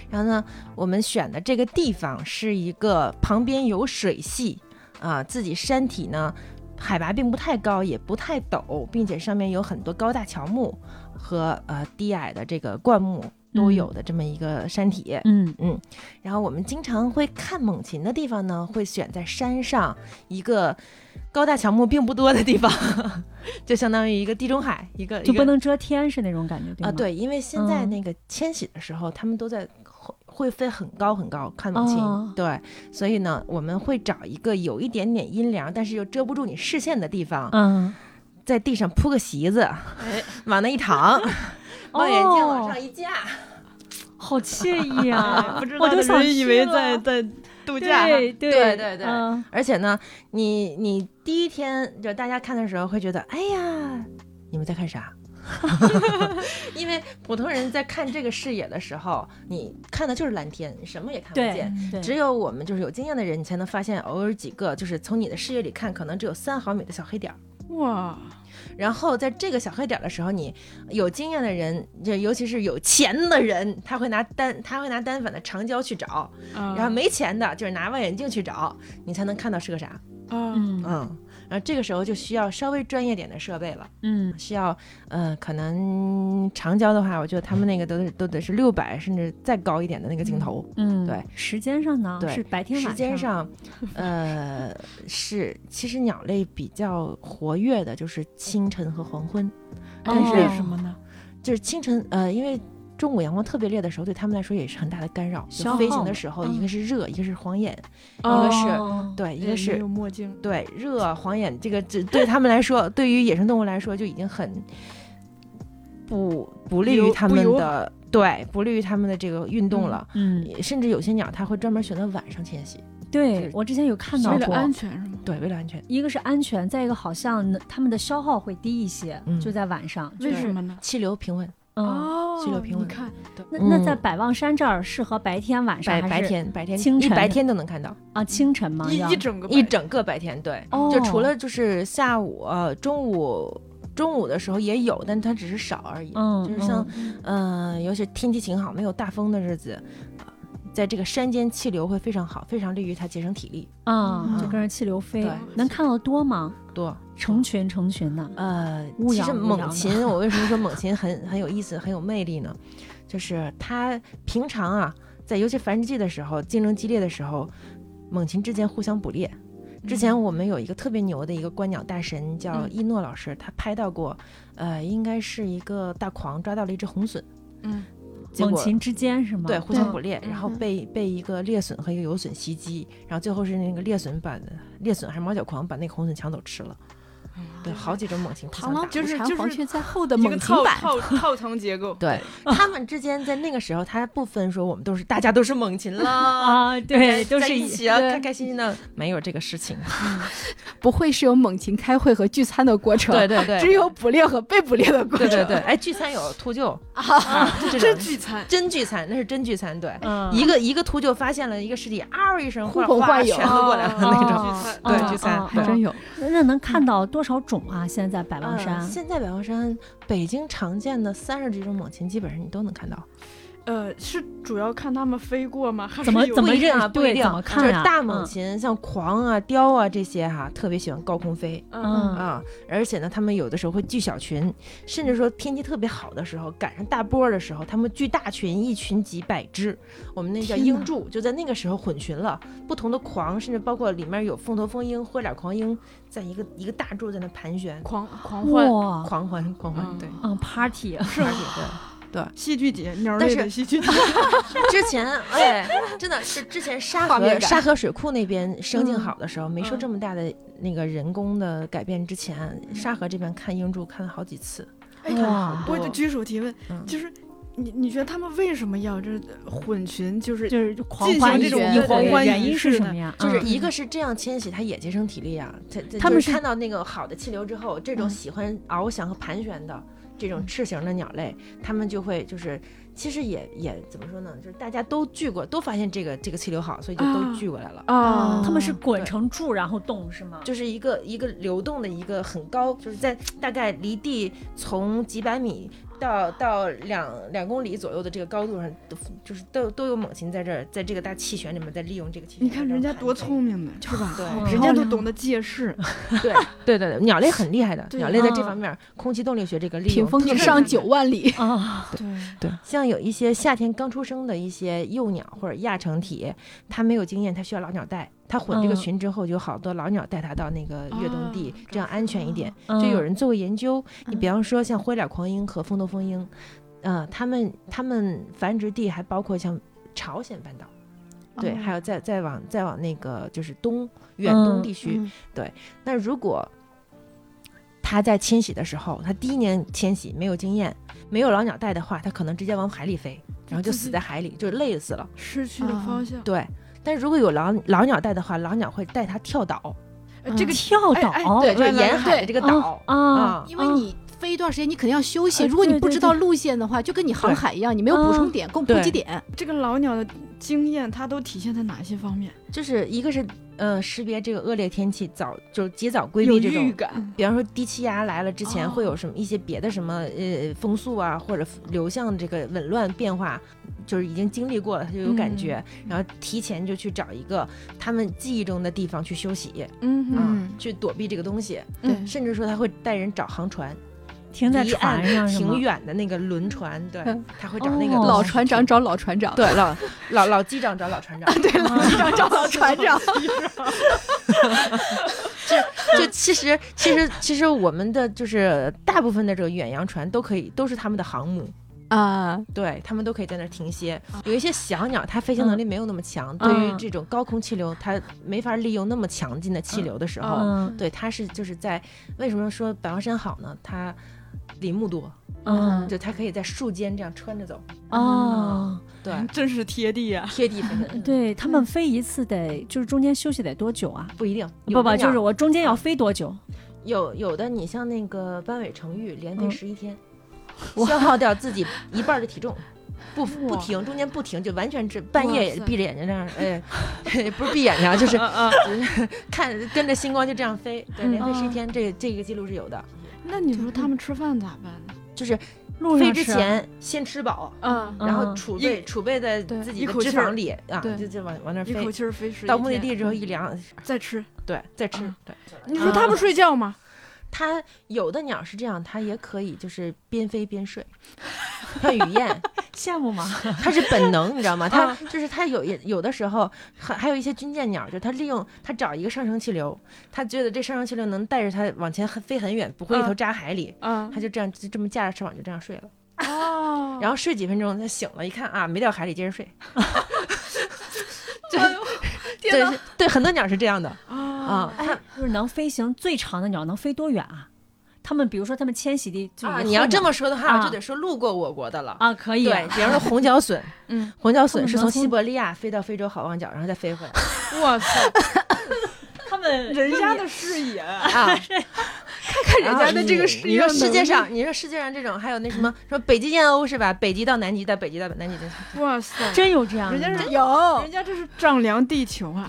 然后呢，我们选的这个地方是一个旁边有水系啊，自己山体呢海拔并不太高，也不太陡，并且上面有很多高大乔木和呃低矮的这个灌木都有的这么一个山体。嗯。嗯然后我们经常会看猛禽的地方呢，会选在山上一个高大乔木并不多的地方，就相当于一个地中海，一个就不能遮天是那种感觉对啊，对，因为现在嗯。那个迁徙的时候，他们都在会会飞很高很高看猛禽，哦。对，所以呢，我们会找一个有一点点阴凉，但是又遮不住你视线的地方，嗯，在地上铺个席子，哎，往那一躺，望远镜往哦。上一架，好惬意啊！不知道我就想人以为在在度假。对对对对对嗯而且呢，你你第一天就大家看的时候会觉得，哎呀，你们在看啥？因为普通人在看这个视野的时候，你看的就是蓝天，你什么也看不见。对，只有我们就是有经验的人，你才能发现偶尔几个就是从你的视野里看，可能只有三毫米的小黑点儿。哇，然后在这个小黑点儿的时候，你有经验的人，就尤其是有钱的人，他会拿单他会拿单反的长焦去找，然然后没钱的就是拿望远镜去找，你才能看到是个啥。啊，嗯嗯，然后这个时候就需要稍微专业点的设备了，嗯需要呃，可能长焦的话，我觉得他们那个都得都得是六百甚至再高一点的那个镜头。嗯，对，时间上呢对是白天晚时间上，呃，是其实鸟类比较活跃的就是清晨和黄昏，但哦是为什么呢？就是清晨，呃，因为中午阳光特别烈的时候，对他们来说也是很大的干扰。就飞行的时候，嗯一个是热，一个是晃眼，一个是哦对，一个是墨镜，对热晃眼，这个这对他们来说，对于野生动物来说就已经很不不利于友他们的对不利于他们的这个运动了。嗯，也甚至有些鸟它会专门选择晚上迁徙，对我之前有看到过，为了安全是吗？对，为了安全。一个是安全，再一个好像它们的消耗会低一些，嗯就在晚上。就是为什？么呢？气流平稳，嗯，哦气流平稳你看，那那嗯在百望山这儿适合白天晚上白还是白天白天清晨白天都能看到，啊清晨吗？一一整个白一整个白天。对，哦就除了就是下午呃中午中午的时候也有，但它只是少而已。嗯就是像嗯尤其天气晴好、没有大风的日子，呃在这个山间气流会非常好，非常利于它节省体力。啊，嗯就跟着气流飞对，能看到多吗？多成群成群的，呃，乌其实猛禽，我为什么说猛禽 很很有意思、很有魅力呢？就是它平常啊，在尤其繁殖季的时候，竞争激烈的时候，猛禽之间互相捕猎。之前我们有一个特别牛的一个观鸟大神叫一诺老师，他拍到过，呃，应该是一个大狂抓到了一只红隼，嗯，猛禽之间是吗？对，互相捕猎，嗯然后被被一个猎隼和一个游隼袭击，然后最后是那个猎隼把猎隼还是毛脚狂把那个红隼抢走吃了。对，好几种猛禽互螳螂。就是就是黄雀在后的猛禽版，套套层结构，对，他们之间在那个时候，他不分说我们都是大家都是猛禽了，啊，对，都是一起啊，对开开心心的，没有这个事情。不会是有猛禽开会和聚餐的过程，对对对，只有捕猎和被捕猎的过程。对对对，哎，聚餐有秃鹫啊，啊，这这种聚餐，真聚餐，那是真聚餐，对。嗯一个一个秃鹫发现了一个尸体，嗷一声，呼朋唤友全都过来了那种。对啊聚餐还真有。那那能看到多少种啊？现在在百望呃山，现在百望山，北京常见的三十几种猛禽，基本上你都能看到。呃，是主要看他们飞过吗？还是怎么怎么认啊，不一定对怎么看啊？就是大猛嗯。禽，像狂啊、雕啊这些哈，特别喜欢高空飞。嗯。嗯。啊，而且呢，他们有的时候会聚小群，甚至说天气特别好的时候，赶上大波儿的时候，他们聚大群，一群几百只，我们那叫鹰柱，就在那个时候混群了，不同的狂，甚至包括里面有凤头蜂鹰、灰脸狂鹰，在一个一个大柱在那盘旋，狂狂欢，狂欢狂欢，嗯对，嗯，party，是对。戏剧节，鸟但是类的戏剧节，之前哎，真的是之前沙河沙河水库那边生境好的时候，没受嗯这么大的那个人工的改变之前，沙河这边看鹰柱看了好几次。哎哇我就举手提问，嗯就是你你觉得他们为什么要这混群？就是就是狂进行这种狂欢是什么呀？就是嗯一个是这样迁徙，它也节省体力啊。它它他们就是看到那个好的气流之后，这种嗯喜欢翱翔和盘旋的这种翅形的鸟类，它们就会就是其实也也怎么说呢？就是大家都聚过，都发现这个这个气流好，所以就都啊聚过来了。啊他们是滚成柱然后动是吗？就是一个一个流动的一个很高，就是在大概离地从几百米到到两两公里左右的这个高度上，都就是都都有猛禽在这儿，在这个大气旋里面在利用这个气旋。你看人家多聪明呢，是吧？对嗯人家都懂得借势，对对对对，鸟类很厉害的，鸟类在这啊方面空气动力学这个利屏用特别风可上九万里，啊，对，对，像有一些夏天刚出生的一些幼鸟或者亚成体，它没有经验，它需要老鸟带。它混这个嗯群之后，就有好多老鸟带它到那个越冬地，啊这样安全一点。嗯就有人做过研究，你嗯比方说像灰脸狂鹰和风头蜂鹰，呃，他们他们繁殖地还包括像朝鲜半岛，对，还有再再往再往那个就是东远东嗯地区。嗯那如果它在迁徙的时候，它第一年迁徙没有经验，没有老鸟带的话，它可能直接往海里飞，然后就死在海里，就累死了。失去了方向。对，但如果有老老鸟带的话，老鸟会带它跳岛，呃这个跳岛对，就是沿海的这个哦岛啊啊。因为你飞一段时间，你肯定要休息。呃如果你不知道路线的话，就跟你航海一样，你没有补充点，供补给点。这个老鸟的经验，它都体现在哪些方面？就是一个是呃识别这个恶劣天气，早就是及早规避这种预感，比方说低气压来了之前哦。会有什么一些别的什么呃风速啊，或者流向这个紊乱变化，就是已经经历过了，他就有感觉，然后提前就去找一个他们记忆中的地方去休息，嗯啊、嗯去躲避这个东西，对。甚至说他会带人找航船，停在船上挺远的那个轮船，对嗯，他会找那个哦。老船长找老船长，对老老老机长找老船长，对，老机长找老船长。就其实其实其实我们的就是大部分的这个远洋船都可以都是他们的航母。啊，对他们都可以在那儿停歇。有一些小鸟，它飞行能力没有那么强，对于嗯。这种高空气流，它没法利用那么强劲的气流的时候，嗯。对，它是就是在为什么说百花山好呢？它林木多，嗯。就它可以在树间这样穿着走，哦，对，真是贴地呀、贴地飞。对他们飞一次得就是中间休息得多久啊？不一定，不不，就是我中间要飞多久？有有的，你像那个班尾成玉，连飞嗯。十一天，消耗掉自己一半儿的体重，不不停，中间不停，就完全是半夜也闭着眼睛这样，哎，不是闭眼睛啊，就是 看跟着星光就这样飞，对，连飞十一嗯天，这这个记录是有的，那你说他们吃饭咋办呢？就是飞路上吃之前先吃饱，嗯，然后嗯储备储备在自己的一口气儿脂肪里啊，对就就往往那飞一口飞，气飞十到目的地之后一量，再吃。对，再吃嗯，对。你说他们睡觉吗？它有的鸟是这样，它也可以就是边飞边睡，像雨燕，羡慕吗？它是本能，你知道吗？它就是它有一有的时候还还有一些军舰鸟，就是它利用它找一个上升气流，它觉得这上升气流能带着它往前很飞很远，不会一头扎海里，嗯，它就这样就这么架着翅膀就这样睡了，哦，然后睡几分钟，它醒了，一看啊没掉海里，接着睡。就 对是对，很多鸟是这样的。啊，它就是能飞行最长的鸟能飞多远啊？他们比如说他们迁徙地就啊，你要这么说的话，啊就得说路过我国的了。啊，可以对，比方说红脚隼，嗯，红脚隼是从西伯利亚飞到非洲好望角，然后再飞回来。哇塞，他们人家的视野，啊。看看人家的这个视野你说世界上，你说世界上这种还有那什么说北极燕鸥是吧？北极到南极，到北极到南极的，哇塞，真有这样的，人家是有。人家这是丈量地球啊！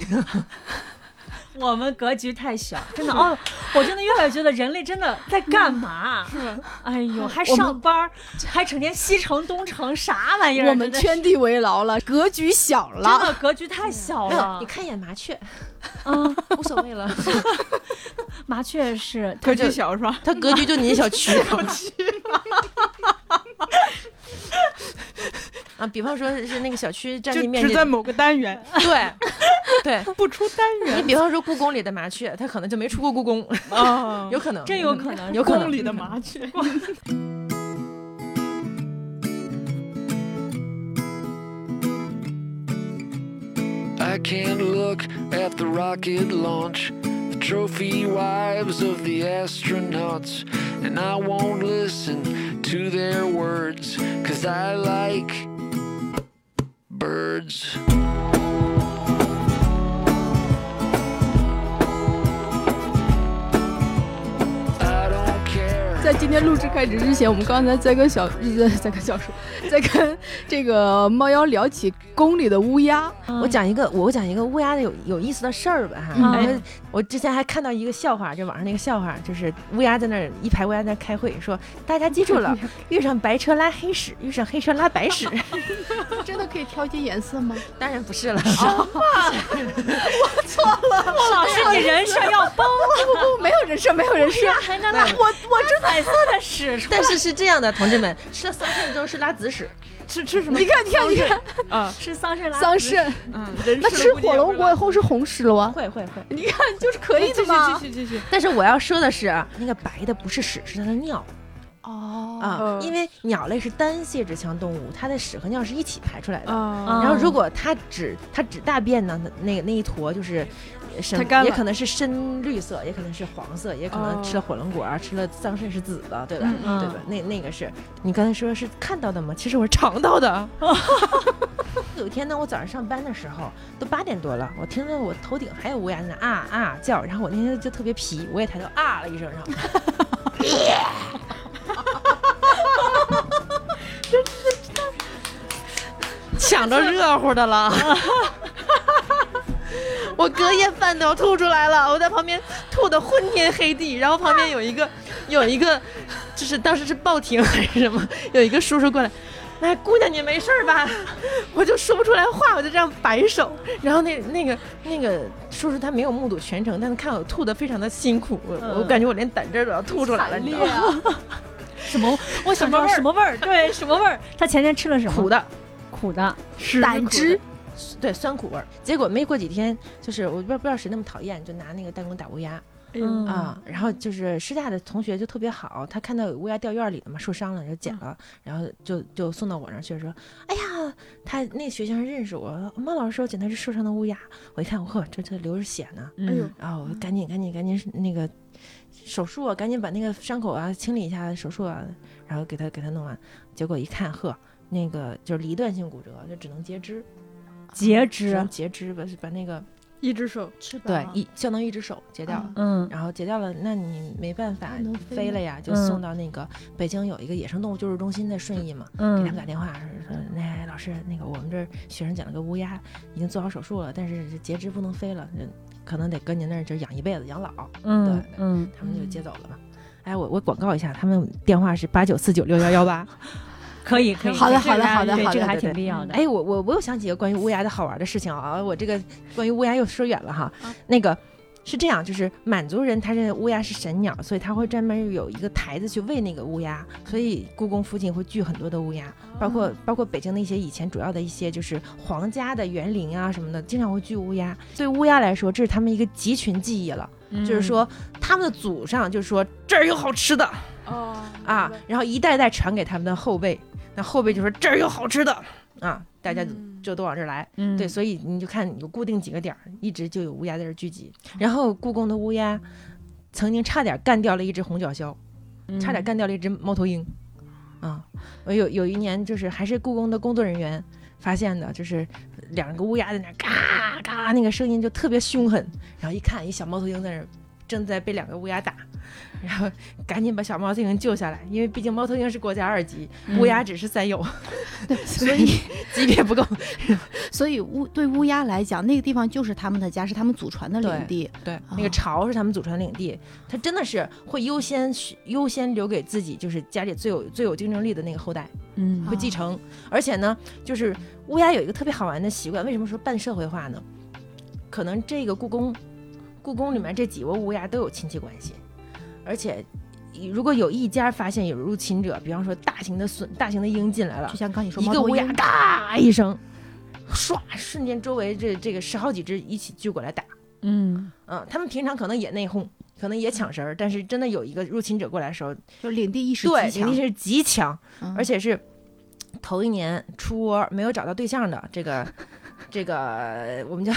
我们格局太小，真的哦，我真的越来越觉得人类真的在干嘛？是吧？哎呦，还上班儿，还整天西城东城，啥玩意儿？我们圈地为牢了，格局小了真了。的格局太小，了你。看一眼麻雀，嗯，无所谓了，麻雀是格局小是吧？它格局就你小区。啊，比方说是那个小区占地面积，只在某个单元，对对，不出单元你比方说故宫里的麻雀，它可能就没出过故宫，啊有可能，真有可能，有可能宫里的麻雀。I can't look at the rocket launch, the trophy wives of the astronauts, and I won't listen to their words, cause I like birds. 在今天录制开始之前，我们刚才在跟小在在跟小叔在跟这个猫妖聊起宫里的乌鸦，我讲一个，我讲一个乌鸦的有有意思的事儿吧哈。嗯哎我之前还看到一个笑话，就网上那个笑话，就是乌鸦在那儿一排乌鸦在那儿开会，说大家记住了，遇上白车拉黑屎，遇上黑车拉白屎。真的可以调节颜色吗？当然不是了，什么？我错了孟老师，你人设要崩了，不不，没有人设，没有人设。还能拉我我这彩色的屎出来但是是这样的，同志们，吃了桑葚之后是拉紫屎，吃吃什么？你看，你看，你看，啊，吃桑葚拉桑屎葚，嗯，人那吃吃火龙果以后是红屎了哇？会会会。你看，就是可以的嘛。继续继续继续。但是我要说的是啊，那个白的不是屎，是它的尿哦啊，嗯因为鸟类是单泄殖腔动物，它的屎和尿是一起排出来的。啊，然后如果它只它只大便呢，那那个那一坨就是也可能是深绿色，也可能是黄色，也可能哦吃了火龙果啊，吃了桑葚是紫的，对吧？嗯对吧？那那个是你刚才说是看到的吗？其实我是尝到的。有一天呢，我早上上班的时候都八点多了，我听到我头顶还有乌鸦在那啊啊叫，然后我那天就特别皮，我也抬头啊了一声，然后 抢着热乎的了。我隔夜饭都要吐出来了，我在旁边吐的昏天黑地，然后旁边有一个有一个，就是当时是报亭还是什么，有一个叔叔过来，哎，姑娘你没事吧？我就说不出来话，我就这样摆手，然后那那个那个叔叔他没有目睹全程，但是看我吐的非常的辛苦，我我感觉我连胆汁都要吐出来了，你知道吗？什么？我想知道什么味儿？对，什么味儿？他前天吃了什么？苦的，苦的。胆汁，对，酸苦味儿。结果没过几天，就是我不知道不知道谁那么讨厌，就拿那个弹弓打乌鸦，嗯。啊，然后就是师大的同学就特别好，他看到有乌鸦掉院儿里了嘛，受伤了就捡了，然后就就送到我那儿去说，哎呀，他那学校人认识我，孟老师说捡的是受伤的乌鸦，我一看，呵，这这流着血呢，哎呦。嗯，然后我赶紧赶紧赶紧那个手术啊，赶紧把那个伤口啊清理一下，手术啊，然后给他给他弄完，结果一看，呵，那个就是离断性骨折，就只能截肢，截肢，截肢，把把那个一只手，翅膀对一相当于一只手截掉了。嗯然后截掉了，那你没办法能飞飞了呀，就嗯送到那个北京有一个野生动物救助中心在顺义嘛，嗯给他嗯们打电话说说，那老师，那个我们这儿学生捡了个乌鸦，已经做好手术了，但是截肢不能飞了，这可能得跟您那儿就养一辈子养老，嗯对嗯，他们就接走了嘛。哎，我我广告一下，他们电话是八九四九六幺幺八。可以可以，好的好的好的好的这个还挺必要的。哎，我我我又想起一个关于乌鸦的好玩的事情啊，我这个关于乌鸦又说远了哈。那个是这样，就是满族人他认为乌鸦是神鸟，所以他会专门有一个台子去喂那个乌鸦，所以故宫附近会聚很多的乌鸦，包括包括北京的一些以前主要的一些就是皇家的园林啊什么的，经常会聚乌鸦。对乌鸦来说，这是他们一个集群记忆了，就是说他们的祖上就说这儿有好吃的，哦啊，然后一代代传给他们的后辈，那后辈就说这儿有好吃的啊，大家就就都往这儿来。嗯，对，所以你就看有固定几个点儿，一直就有乌鸦在这儿聚集。然后故宫的乌鸦曾经差点干掉了一只红脚枭，嗯差点干掉了一只猫头鹰。啊，我有有一年就是还是故宫的工作人员发现的，就是两个乌鸦在那儿嘎嘎，那个声音就特别凶狠。然后一看，一小猫头鹰在那儿正在被两个乌鸦打，然后赶紧把小猫头鹰救下来，因为毕竟猫头鹰是国家二级，乌鸦只是三有，所以 级别不够。所以乌对乌鸦来讲，那个地方就是他们的家，是他们祖传的领地。对，那个巢是他们祖传领地，它真的是会优先优先留给自己，就是家里最有最有竞争力的那个后代嗯会继承。而且呢，就是乌鸦有一个特别好玩的习惯，为什么说半社会化呢？可能这个故宫，故宫里面这几窝乌鸦都有亲戚关系，而且。如果有一家发现有入侵者，比方说大型的隼、大型的鹰进来了就，像刚你说一个乌鸦嘎一声，唰，瞬间周围这这个十好几只一起聚过来打。嗯嗯，他们平常可能也内讧，可能也抢食儿，但是真的有一个入侵者过来的时候，就领地意识对，领地，是极强，嗯而且是头一年出窝没有找到对象的这个这个我们叫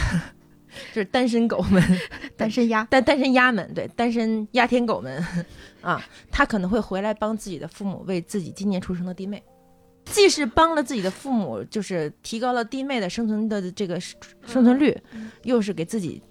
就是单身狗们，单身鸭。单单身鸭们，对，单身鸭天狗们啊，他可能会回来帮自己的父母为自己今年出生的弟妹。既是帮了自己的父母，就是提高了弟妹的生存的这个生存率，又是给自己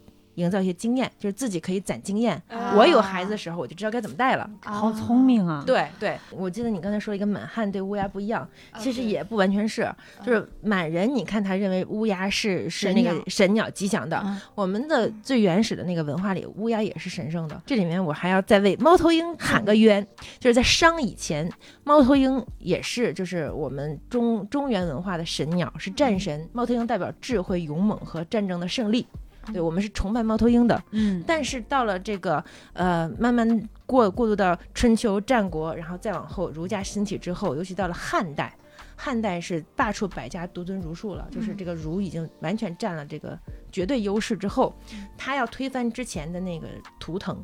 营造一些经验，就是自己可以攒经验。我有孩子的时候，我就知道该怎么带了。好聪明啊！，对对，我记得你刚才说一个满汉对乌鸦不一样，其实也不完全是，就是满人，你看他认为乌鸦是是那个神鸟吉祥的，嗯我们的最原始的那个文化里，乌鸦也是神圣的。这里面我还要再为猫头鹰喊个冤，就是在商以前，猫头鹰也是就是我们中中原文化的神鸟，是战神。猫头鹰代表智慧、勇猛和战争的胜利。对我们是崇拜猫头鹰的，嗯但是到了这个呃，慢慢过过渡到春秋战国，然后再往后儒家兴起之后，尤其到了汉代，汉代是罢黜百家，独尊儒术了，就是这个儒已经完全占了这个绝对优势之后，他要推翻之前的那个图腾，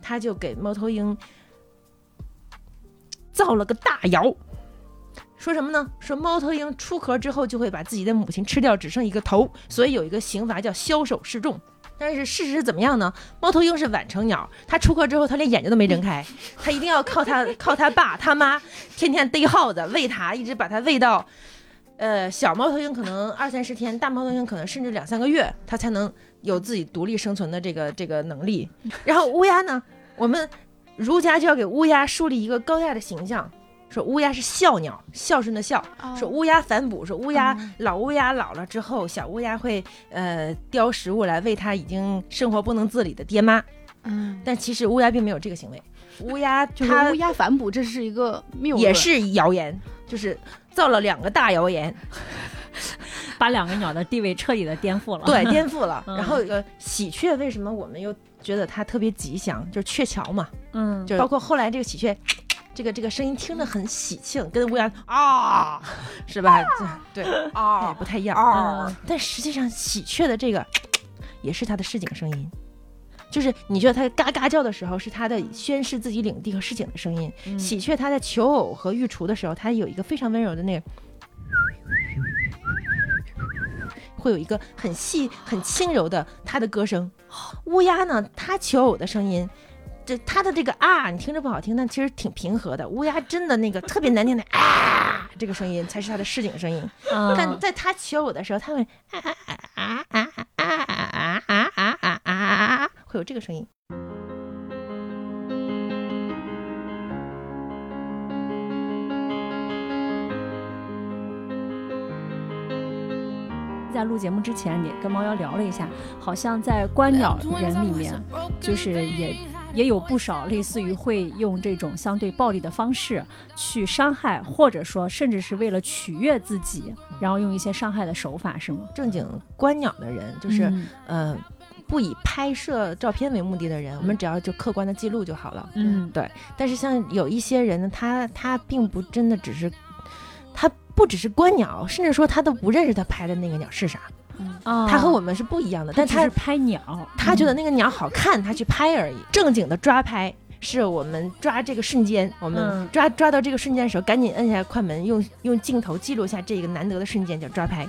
他就给猫头鹰造了个大窑。说什么呢？说猫头鹰出壳之后就会把自己的母亲吃掉，只剩一个头，所以有一个刑罚叫枭首示众。但是事实是怎么样呢？猫头鹰是晚成鸟，它出壳之后，它连眼睛都没睁开，它一定要靠它 靠它爸他妈天天逮耗子喂它，一直把它喂到，呃，小猫头鹰可能二三十天，大猫头鹰可能甚至两三个月，它才能有自己独立生存的这个这个能力。然后乌鸦呢，我们儒家就要给乌鸦树立一个高大的形象。说乌鸦是孝鸟，孝顺的孝。说乌鸦反哺，说乌鸦、老乌鸦老了之后，小乌鸦会呃叼食物来喂它已经生活不能自理的爹妈。嗯，但其实乌鸦并没有这个行为，乌鸦 就是它乌鸦反哺，这是一个谬也是谣言，就是造了两个大谣言，把两个鸟的地位彻底的颠覆了。对，颠覆了。嗯然后呃，喜鹊为什么我们又觉得它特别吉祥？就是鹊桥嘛，嗯，就是包括后来这个喜鹊。这个这个声音听着很喜庆，跟乌鸦啊，是吧？这对啊，也不太一样啊但实际上喜鹊的这个也是它的市井声音，就是你觉得它嘎嘎叫的时候，是它的宣示自己领地和市井的声音；嗯喜鹊它在求偶和育雏的时候，它有一个非常温柔的那个。会有一个很细、很轻柔的它的歌声。乌鸦呢，它求偶的声音，这他的这个啊，你听着不好听，但其实挺平和的。乌鸦真的那个特别难听的啊，这个声音才是它的市井声音。嗯但在它求偶的时候，它会啊啊啊啊啊啊啊啊啊啊啊啊，会有这个声音。在录节目之前，也跟猫妖聊了一下，好像在观鸟人里面，就是也也有不少类似于会用这种相对暴力的方式去伤害，或者说甚至是为了取悦自己，然后用一些伤害的手法，是吗？正经观鸟的人，就是、嗯呃，不以拍摄照片为目的的人，我们只要就客观的记录就好了。嗯对。但是像有一些人呢，他他并不真的只是，他不只是观鸟，甚至说他都不认识他拍的那个鸟是啥，啊他和我们是不一样的。但他是拍鸟，他觉得那个鸟好看，他去拍而已。正经的抓拍是我们抓这个瞬间，我们嗯抓抓到这个瞬间的时候，赶紧摁下快门，用用镜头记录下这个难得的瞬间，叫抓拍。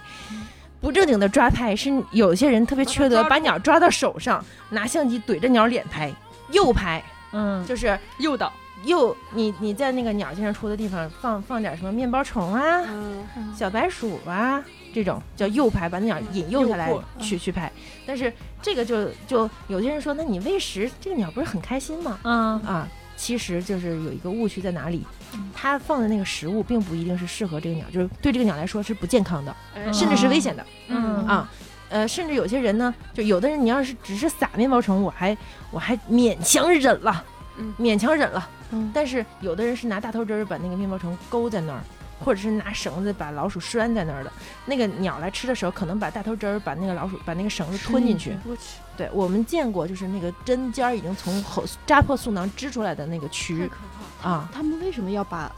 不正经的抓拍是有些人特别缺德，把鸟抓到手上，拿相机怼着鸟脸拍，诱拍，嗯就是诱导，诱你你在那个鸟经常出的地方放放点什么面包虫啊、嗯，小白鼠啊，这种叫诱拍，把那鸟引诱下来去去拍。但是这个就就有些人说，那你喂食这个鸟不是很开心吗？嗯啊，其实就是有一个误区在哪里，它放的那个食物并不一定是适合这个鸟，就是对这个鸟来说是不健康的，甚至是危险的嗯啊。呃，甚至有些人呢，就有的人，你要是只是撒面包虫，我还我还勉强忍了，嗯勉强忍了。嗯但是有的人是拿大头针儿把那个面包虫勾在那儿，或者是拿绳子把老鼠拴在那儿的。那个鸟来吃的时候，可能把大头针儿把那个老鼠把那个绳子吞进去。我去，对我们见过，就是那个针尖儿已经从后扎破素囊支出来的那个太蛆可怕。啊。他们为什么要把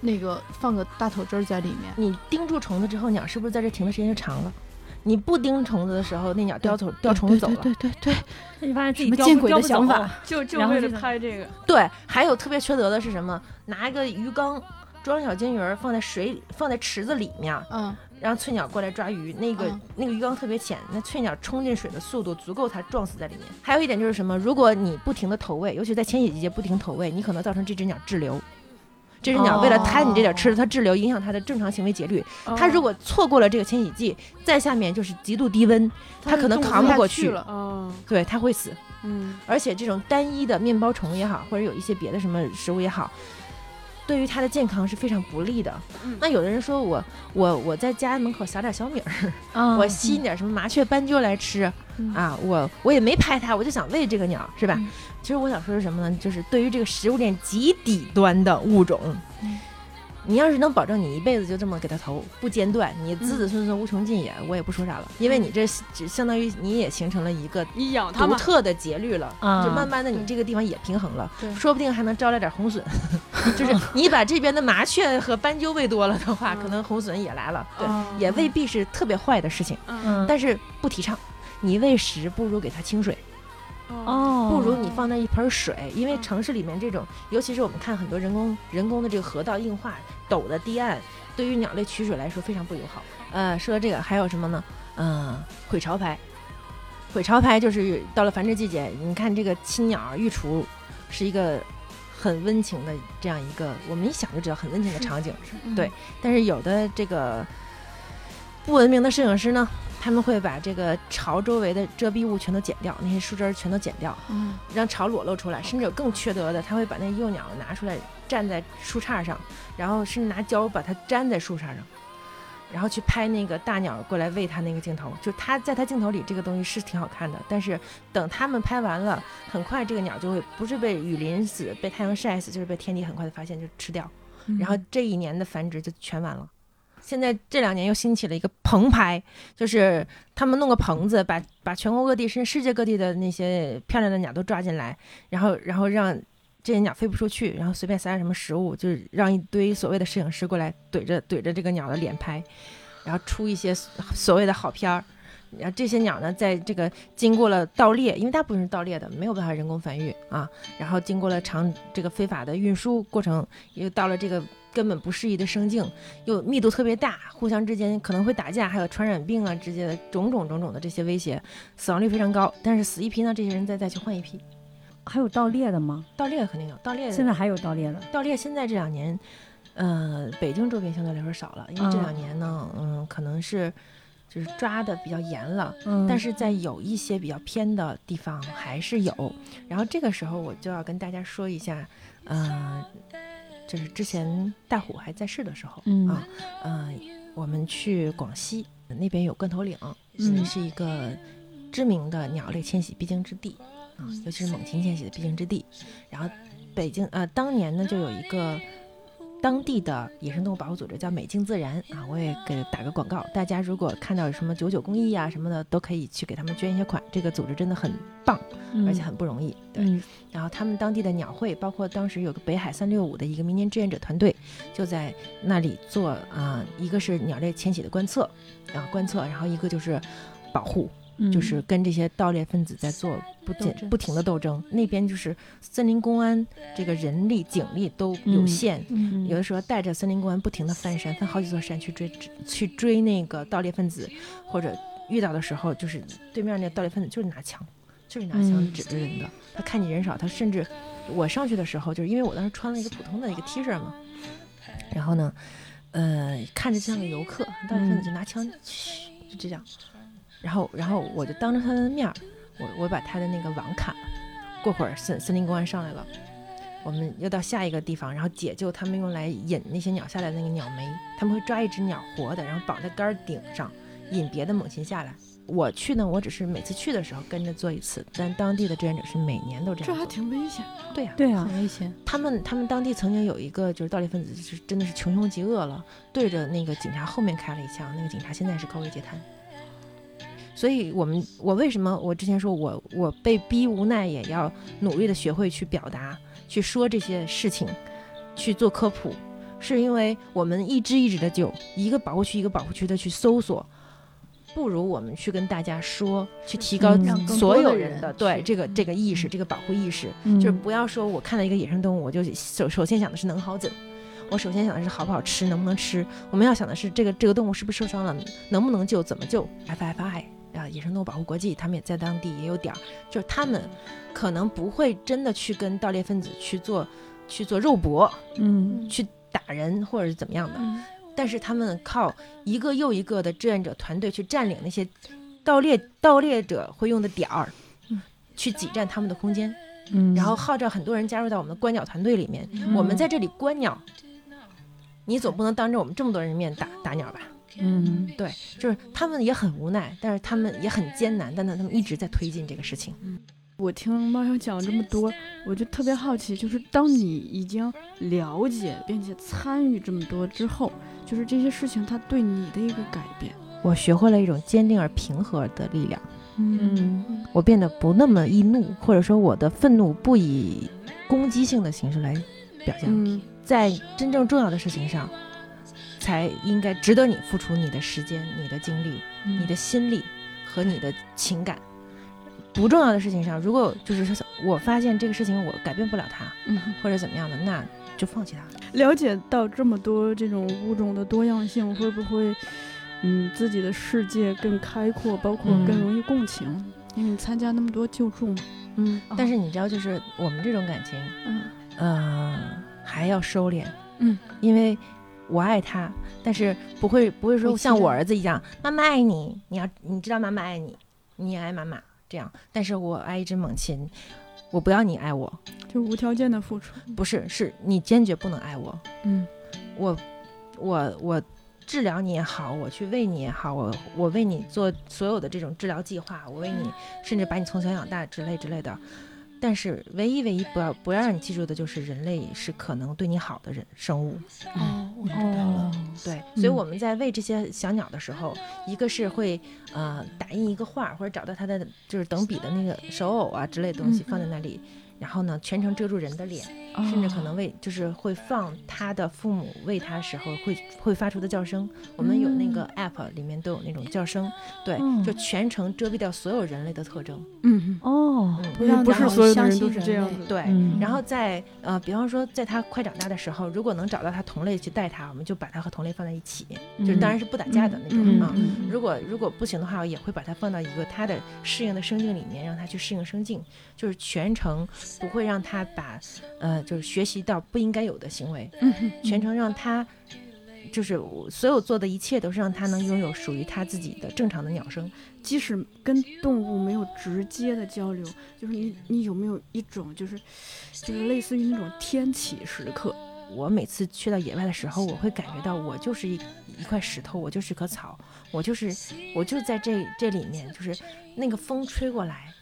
那个放个大头针儿在里面？你盯住虫子之后，鸟是不是在这停的时间就长了？你不盯虫子的时候，那鸟叼走叼虫子走了。对对对对，你发现自己见鬼的想法就就为了拍这个，对，还有特别缺德的是什么？拿一个鱼缸装小金鱼儿放在水里，放在池子里面，嗯，让翠鸟过来抓鱼。那个、嗯那个鱼缸特别浅，那翠鸟冲进水的速度足够它撞死在里面。还有一点就是什么？如果你不停的投喂，尤其在迁徙季节不停投喂，你可能造成这只鸟滞留。这只鸟为了贪你这点吃的，它滞留，影响它的正常行为节律。它如果错过了这个迁徙季，在下面就是极度低温，它可能扛不过去，了。哦，对，它会死。嗯，而且这种单一的面包虫也好，或者有一些别的什么食物也好，对于它的健康是非常不利的。嗯那有的人说我我我在家门口撒点小米儿，啊 我吸点什么麻雀斑鸠来吃、嗯啊，我我也没拍它，我就想喂这个鸟，是吧？嗯其实我想说是什么呢？就是对于这个食物链极底端的物种。嗯你要是能保证你一辈子就这么给它投不间断，你嗯子子孙孙无穷尽也，我也不说啥了，因为你这只相当于你也形成了一个独特的节律了，啊。就慢慢的你这个地方也平衡了，对说不定还能招来点红隼。就是你把这边的麻雀和斑鸠喂多了的话，嗯。可能红隼也来了，对，哦。也未必是特别坏的事情，嗯。但是不提倡。你喂食不如给它清水，哦，不如你放那一盆水，因为城市里面这种，尤其是我们看很多人工人工的这个河道硬化、陡的堤岸，对于鸟类取水来说非常不友好。呃，说这个还有什么呢？嗯、毁巢排，毁巢排就是到了繁殖季节，你看这个亲鸟育雏是一个很温情的这样一个，我们一想就知道很温情的 场景。嗯对，但是有的这个不文明的摄影师呢，他们会把这个巢周围的遮蔽物全都剪掉，那些树枝儿全都剪掉，嗯，让巢裸露出来。甚至有更缺德的，他会把那幼鸟拿出来站在树杈上，然后甚至拿胶把它粘在树杈上。然后去拍那个大鸟过来喂它那个镜头，就它在它镜头里这个东西是挺好看的，但是等他们拍完了，很快这个鸟就会不是被雨淋死、被太阳晒死，就是被天敌很快的发现就吃掉。然后这一年的繁殖就全完了。现在这两年又兴起了一个棚拍，就是他们弄个棚子，把把全国各地甚至世界各地的那些漂亮的鸟都抓进来，然后然后让这些鸟飞不出去，然后随便塞点什么食物，就是让一堆所谓的摄影师过来怼着怼着这个鸟的脸拍，然后出一些所谓的好片儿。然后这些鸟呢，在这个经过了盗猎，因为大部分是盗猎的，没有办法人工繁育啊。然后经过了长这个非法的运输过程，又到了这个根本不适宜的生境，又密度特别大，互相之间可能会打架，还有传染病啊之间的种种种种的这些威胁，死亡率非常高。但是死一批呢，这些人再再去换一批，还有盗猎的吗？盗猎肯定有，盗猎现在还有盗猎的。盗猎现在这两年，呃，北京周边相对来说少了，因为这嗯两年呢，嗯，可能是就是抓的比较严了。嗯，但是在有一些比较偏的地方还是有，然后这个时候我就要跟大家说一下，呃，就是之前大虎还在世的时候，嗯啊，呃，我们去广西那边有罐头岭，嗯是一个知名的鸟类迁徙必经之地啊，尤其是猛禽迁徙的必经之地。然后北京呃，当年呢就有一个当地的野生动物保护组织叫美境自然啊，我也给打个广告，大家如果看到有什么九九公益啊什么的，都可以去给他们捐一些款。这个组织真的很棒，而且很不容易。对，嗯然后他们当地的鸟会，包括当时有个北海三六五的一个民间志愿者团队，就在那里做啊、一个是鸟类迁徙的观测啊观测，然后一个就是保护，嗯，就是跟这些盗猎分子在做不斗争减不停的斗争。那边就是森林公安这个人力警力都有嗯限。嗯有的时候带着森林公安不停的翻山，翻好几座山去追 去追那个盗猎分子，或者遇到的时候，就是对面那个盗猎分子就是拿枪，就是拿枪嗯指着人的。他看你人少，他甚至我上去的时候，就是因为我当时穿了一个普通的一个 T 恤嘛，然后呢，呃，看着像个游客，盗猎分子就拿枪，嘘就这样，然后然后我就当着他的面儿，我我把他的那个网砍了。过会儿森森林公安上来了。我们又到下一个地方，然后解救他们用来引那些鸟下来的那个鸟媒，他们会抓一只鸟活的，然后绑在杆儿顶上，引别的猛禽下来。我去呢，我只是每次去的时候跟着做一次，但当地的志愿者是每年都这样。这还挺危险。对呀、对啊，很危险。他们他们当地曾经有一个就是盗猎分子，就是真的是穷凶极恶了，对着那个警察后面开了一枪，那个警察现在是高位截瘫。所以我们我为什么我之前说我我被逼无奈也要努力的学会去表达，去说这些事情，去做科普，是因为我们一只一只的救，一个保护区一个保护区的去搜索。不如我们去跟大家说，去提高所有人的对这个这个意识，嗯这个保护意识，嗯就是不要说我看到一个野生动物，我就首首先想的是能好怎，我首先想的是好不好吃，能不能吃。我们要想的是这个这个动物是不是受伤了，能不能救，怎么救。FFI 啊，野生动物保护国际，他们也在当地也有点儿，就是他们可能不会真的去跟盗猎分子去做去做肉搏，嗯去打人或者是怎么样的，嗯但是他们靠一个又一个的志愿者团队去占领那些盗猎盗猎者会用的点儿，去挤占他们的空间。嗯，然后号召很多人加入到我们的观鸟团队里面。我们在这里观鸟，你总不能当着我们这么多人面打打鸟吧？嗯对，就是他们也很无奈，但是他们也很艰难，但是他们一直在推进这个事情。我听猫妖讲这么多，我就特别好奇，就是当你已经了解并且参与这么多之后，就是这些事情它对你的一个改变。我学会了一种坚定而平和的力量，嗯。我变得不那么易怒，或者说我的愤怒不以攻击性的形式来表现，嗯。在真正重要的事情上，才应该值得你付出你的时间、你的精力、你的心力和你的情感。不重要的事情上，如果就是说我发现这个事情我改变不了它，嗯，或者怎么样的，那就放弃它。了解到这么多这种物种的多样性，会不会嗯自己的世界更开阔，包括嗯更容易共情？因为你参加那么多救助嘛。嗯，但是你知道，就是我们这种感情，嗯呃，还要收敛，嗯，因为我爱他，但是不会不会说像我儿子一样，妈妈爱你，你要你知道妈妈爱你，你也爱妈妈这样，但是我爱一只猛禽，我不要你爱我，就无条件的付出。不是，是你坚决不能爱我，嗯我我我治疗你也好，我去喂你也好，我我为你做所有的这种治疗计划，我为你甚至把你从小养大之类之类的。但是唯一唯一不要不要让你记住的就是人类是可能对你好的人生物，哦，我知道哦。了。对，所以我们在喂这些小鸟的时候，一个是会呃打印一个画，或者找到它的就是等比的那个手偶啊之类的东西嗯。放在那里，然后呢全程遮住人的脸，甚至可能为就是会放他的父母喂他时候会会发出的叫声。我们有那个 app 里面都有那种叫声，对，嗯就全程遮蔽掉所有人类的特征。嗯，哦，嗯，因为不是所有的人都是这样子。对。嗯然后在呃，比方说在他快长大的时候，如果能找到他同类去带他，我们就把他和同类放在一起，就是当然是不打架的那种啊。如果如果不行的话，我也会把它放到一个他的适应的生境里面，让他去适应生境，就是全程不会让他把呃就是学习到不应该有的行为，全程让他就是我所有做的一切都是让他能拥有属于他自己的正常的鸟声。即使跟动物没有直接的交流，就是你你有没有一种就是就是类似于那种天启时刻？我每次去到野外的时候，我会感觉到我就是一一块石头，我就是棵草，我就是我就在这这里面，就是那个风吹过来，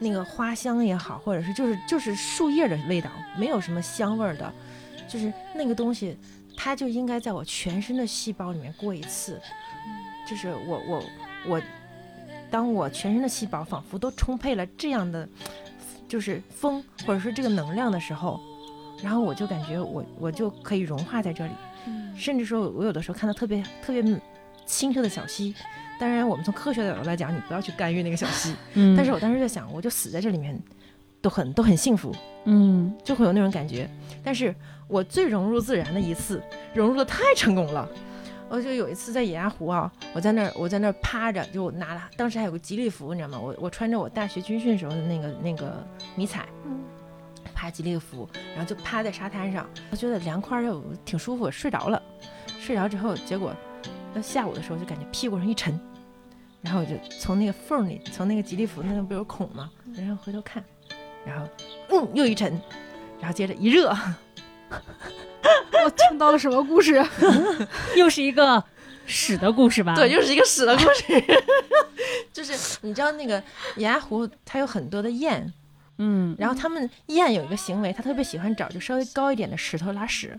那个花香也好，或者是就是就是树叶的味道，没有什么香味儿的，就是那个东西，它就应该在我全身的细胞里面过一次，就是我我我，当我全身的细胞仿佛都充沛了这样的，就是风或者说这个能量的时候。然后我就感觉我我就可以融化在这里，甚至说我有的时候看到特别特别清澈的小溪，当然我们从科学的角度来讲，你不要去干预那个小溪，嗯但是我当时在想，我就死在这里面，都很都很幸福，嗯就会有那种感觉。但是我最融入自然的一次，融入的太成功了。我就有一次在野鸭湖啊，我在那儿我在那儿趴着，就拿了，当时还有个吉利服，你知道吗？我我穿着我大学军训时候的那个那个迷彩，嗯趴吉利服，然后就趴在沙滩上，我觉得凉快又挺舒服，睡着了。睡着之后，结果到下午的时候就感觉屁股上一沉，然后我就从那个缝里，从那个吉利服那个不是有孔吗？然后回头看，然后嗯又一沉，然后接着一热，我听到了什么故事？又是一个屎的故事吧？对，又是一个屎的故事。就是你知道那个野鸭湖，它有很多的雁，嗯，然后他们雁有一个行为，它特别喜欢找就稍微高一点的石头拉屎。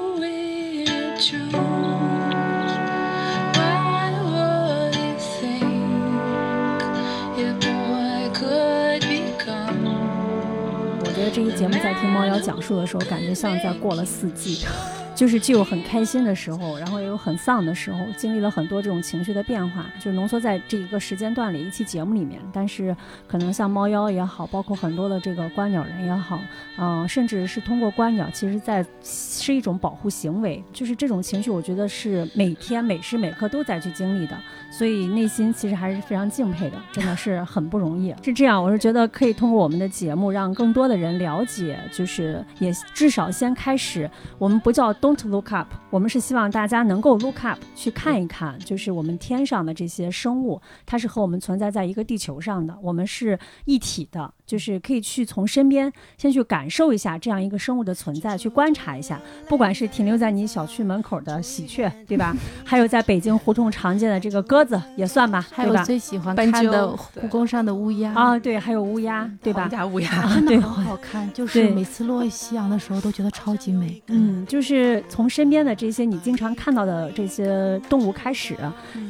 这一节目在听猫妖讲述的时候，感觉像在过了四季，就是既有很开心的时候，然后也有很丧的时候，经历了很多这种情绪的变化，就浓缩在这一个时间段里一期节目里面。但是可能像猫妖也好，包括很多的这个观鸟人也好，嗯、甚至是通过观鸟，其实在是一种保护行为，就是这种情绪，我觉得是每天每时每刻都在去经历的。所以内心其实还是非常敬佩的，真的是很不容易。是这样，我是觉得可以通过我们的节目，让更多的人了解，就是也至少先开始，我们不叫都 to look up，我们是希望大家能够 look up 去看一看，就是我们天上的这些生物，它是和我们存在在一个地球上的，我们是一体的，就是可以去从身边先去感受一下这样一个生物的存在，去观察一下，不管是停留在你小区门口的喜鹊，对吧？还有在北京胡同常见的这个鸽子也算吧，还有吧？最喜欢斑看的故宫上的乌鸦啊，对，还有乌鸦，对吧？家乌鸦，啊，对，很好看，就是每次落夕阳的时候都觉得超级美。嗯，就是从身边的这些你经常看到的这些动物开始，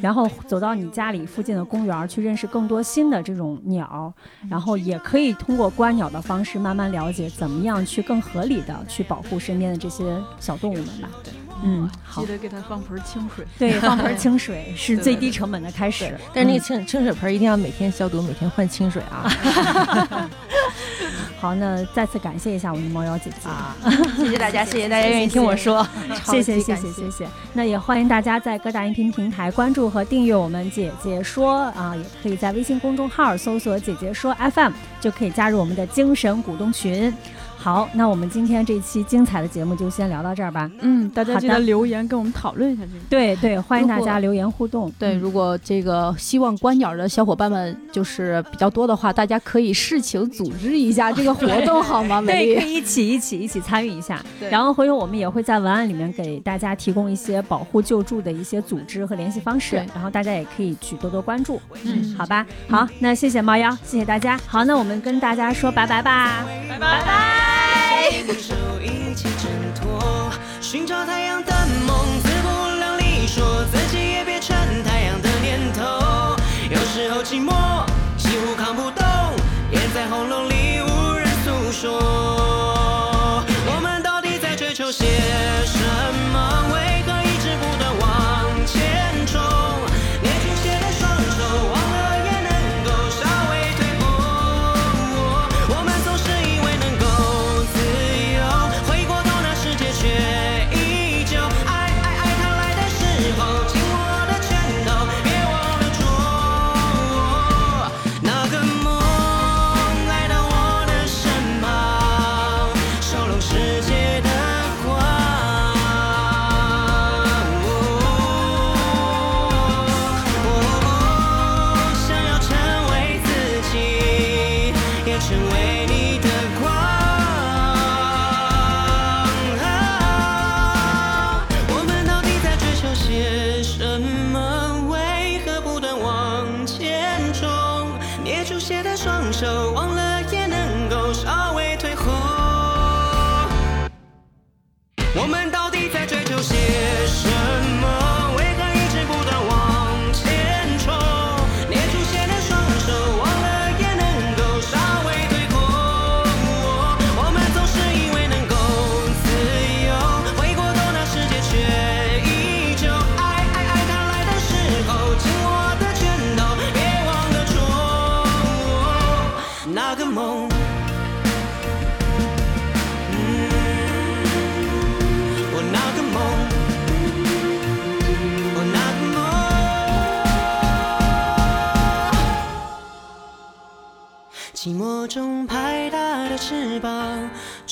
然后走到你家里附近的公园去认识更多新的这种鸟，然后也可以通过观鸟的方式慢慢了解怎么样去更合理的去保护身边的这些小动物们吧。对嗯，好记，得给它放盆清水。对，放盆清水是最低成本的开始。但是那个嗯清清水盆一定要每天消毒，每天换清水啊！好，那再次感谢一下我们的猫妖姐姐。啊，谢谢大家，谢谢大家愿意听我说。谢谢谢谢谢谢。那也欢迎大家在各大音频平台关注和订阅我们“姐姐说”啊，也可以在微信公众号搜索“姐姐说 FM”，就可以加入我们的精神股东群。好，那我们今天这期精彩的节目就先聊到这儿吧。嗯，大家好的记得留言跟我们讨论一下这个。对对，欢迎大家留言互动。对，嗯如果这个希望观鸟的小伙伴们就是比较多的话，大家可以事情组织一下这个活动，好吗？对，可，以一起一起一起参与一下。对然后回头我们也会在文案里面给大家提供一些保护救助的一些组织和联系方式对，然后大家也可以去多多关注。嗯好吧，好，那谢谢猫妖，谢谢大家。好，那我们跟大家说拜拜吧。携手手一起挣脱，寻找太阳的梦，自不量力说，自己也别成太阳的念头。有时候寂寞几乎扛不动，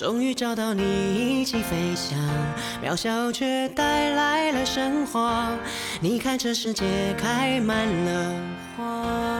终于找到你一起飞翔，渺小却带来了神话。你看这世界开满了花。